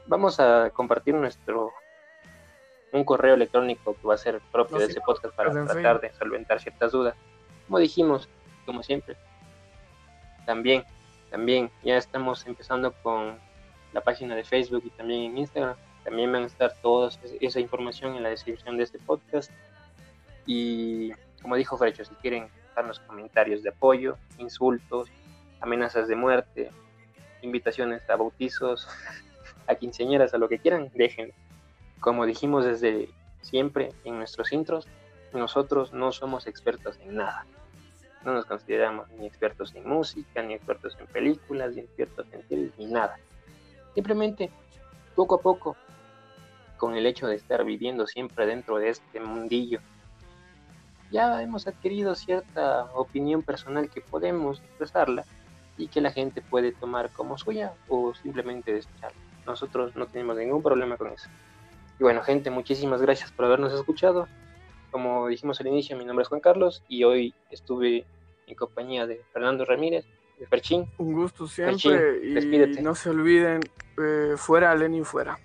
Vamos a compartir nuestro un correo electrónico que va a ser propio de ese podcast para pues, tratar de solventar ciertas dudas. Como dijimos, como siempre, también, también ya estamos empezando con la página de Facebook y también en Instagram. También van a estar toda esa información en la descripción de este podcast. Y como dijo Frecho, si quieren darnos comentarios de apoyo, insultos, amenazas de muerte, invitaciones a bautizos, a quinceañeras, a lo que quieran, dejen. Como dijimos desde siempre en nuestros intros, nosotros no somos expertos en nada. No nos consideramos ni expertos en música, ni expertos en películas, ni expertos en tele, ni nada. Simplemente, poco a poco, con el hecho de estar viviendo siempre dentro de este mundillo, ya hemos adquirido cierta opinión personal que podemos expresarla y que la gente puede tomar como suya o simplemente desecharla. Nosotros no tenemos ningún problema con eso. Y bueno, gente, muchísimas gracias por habernos escuchado. Como dijimos al inicio, mi nombre es Juan Carlos y hoy estuve en compañía de Fernando Ramírez, de Ferchín. Un gusto siempre y no se olviden, eh, fuera Lenin fuera.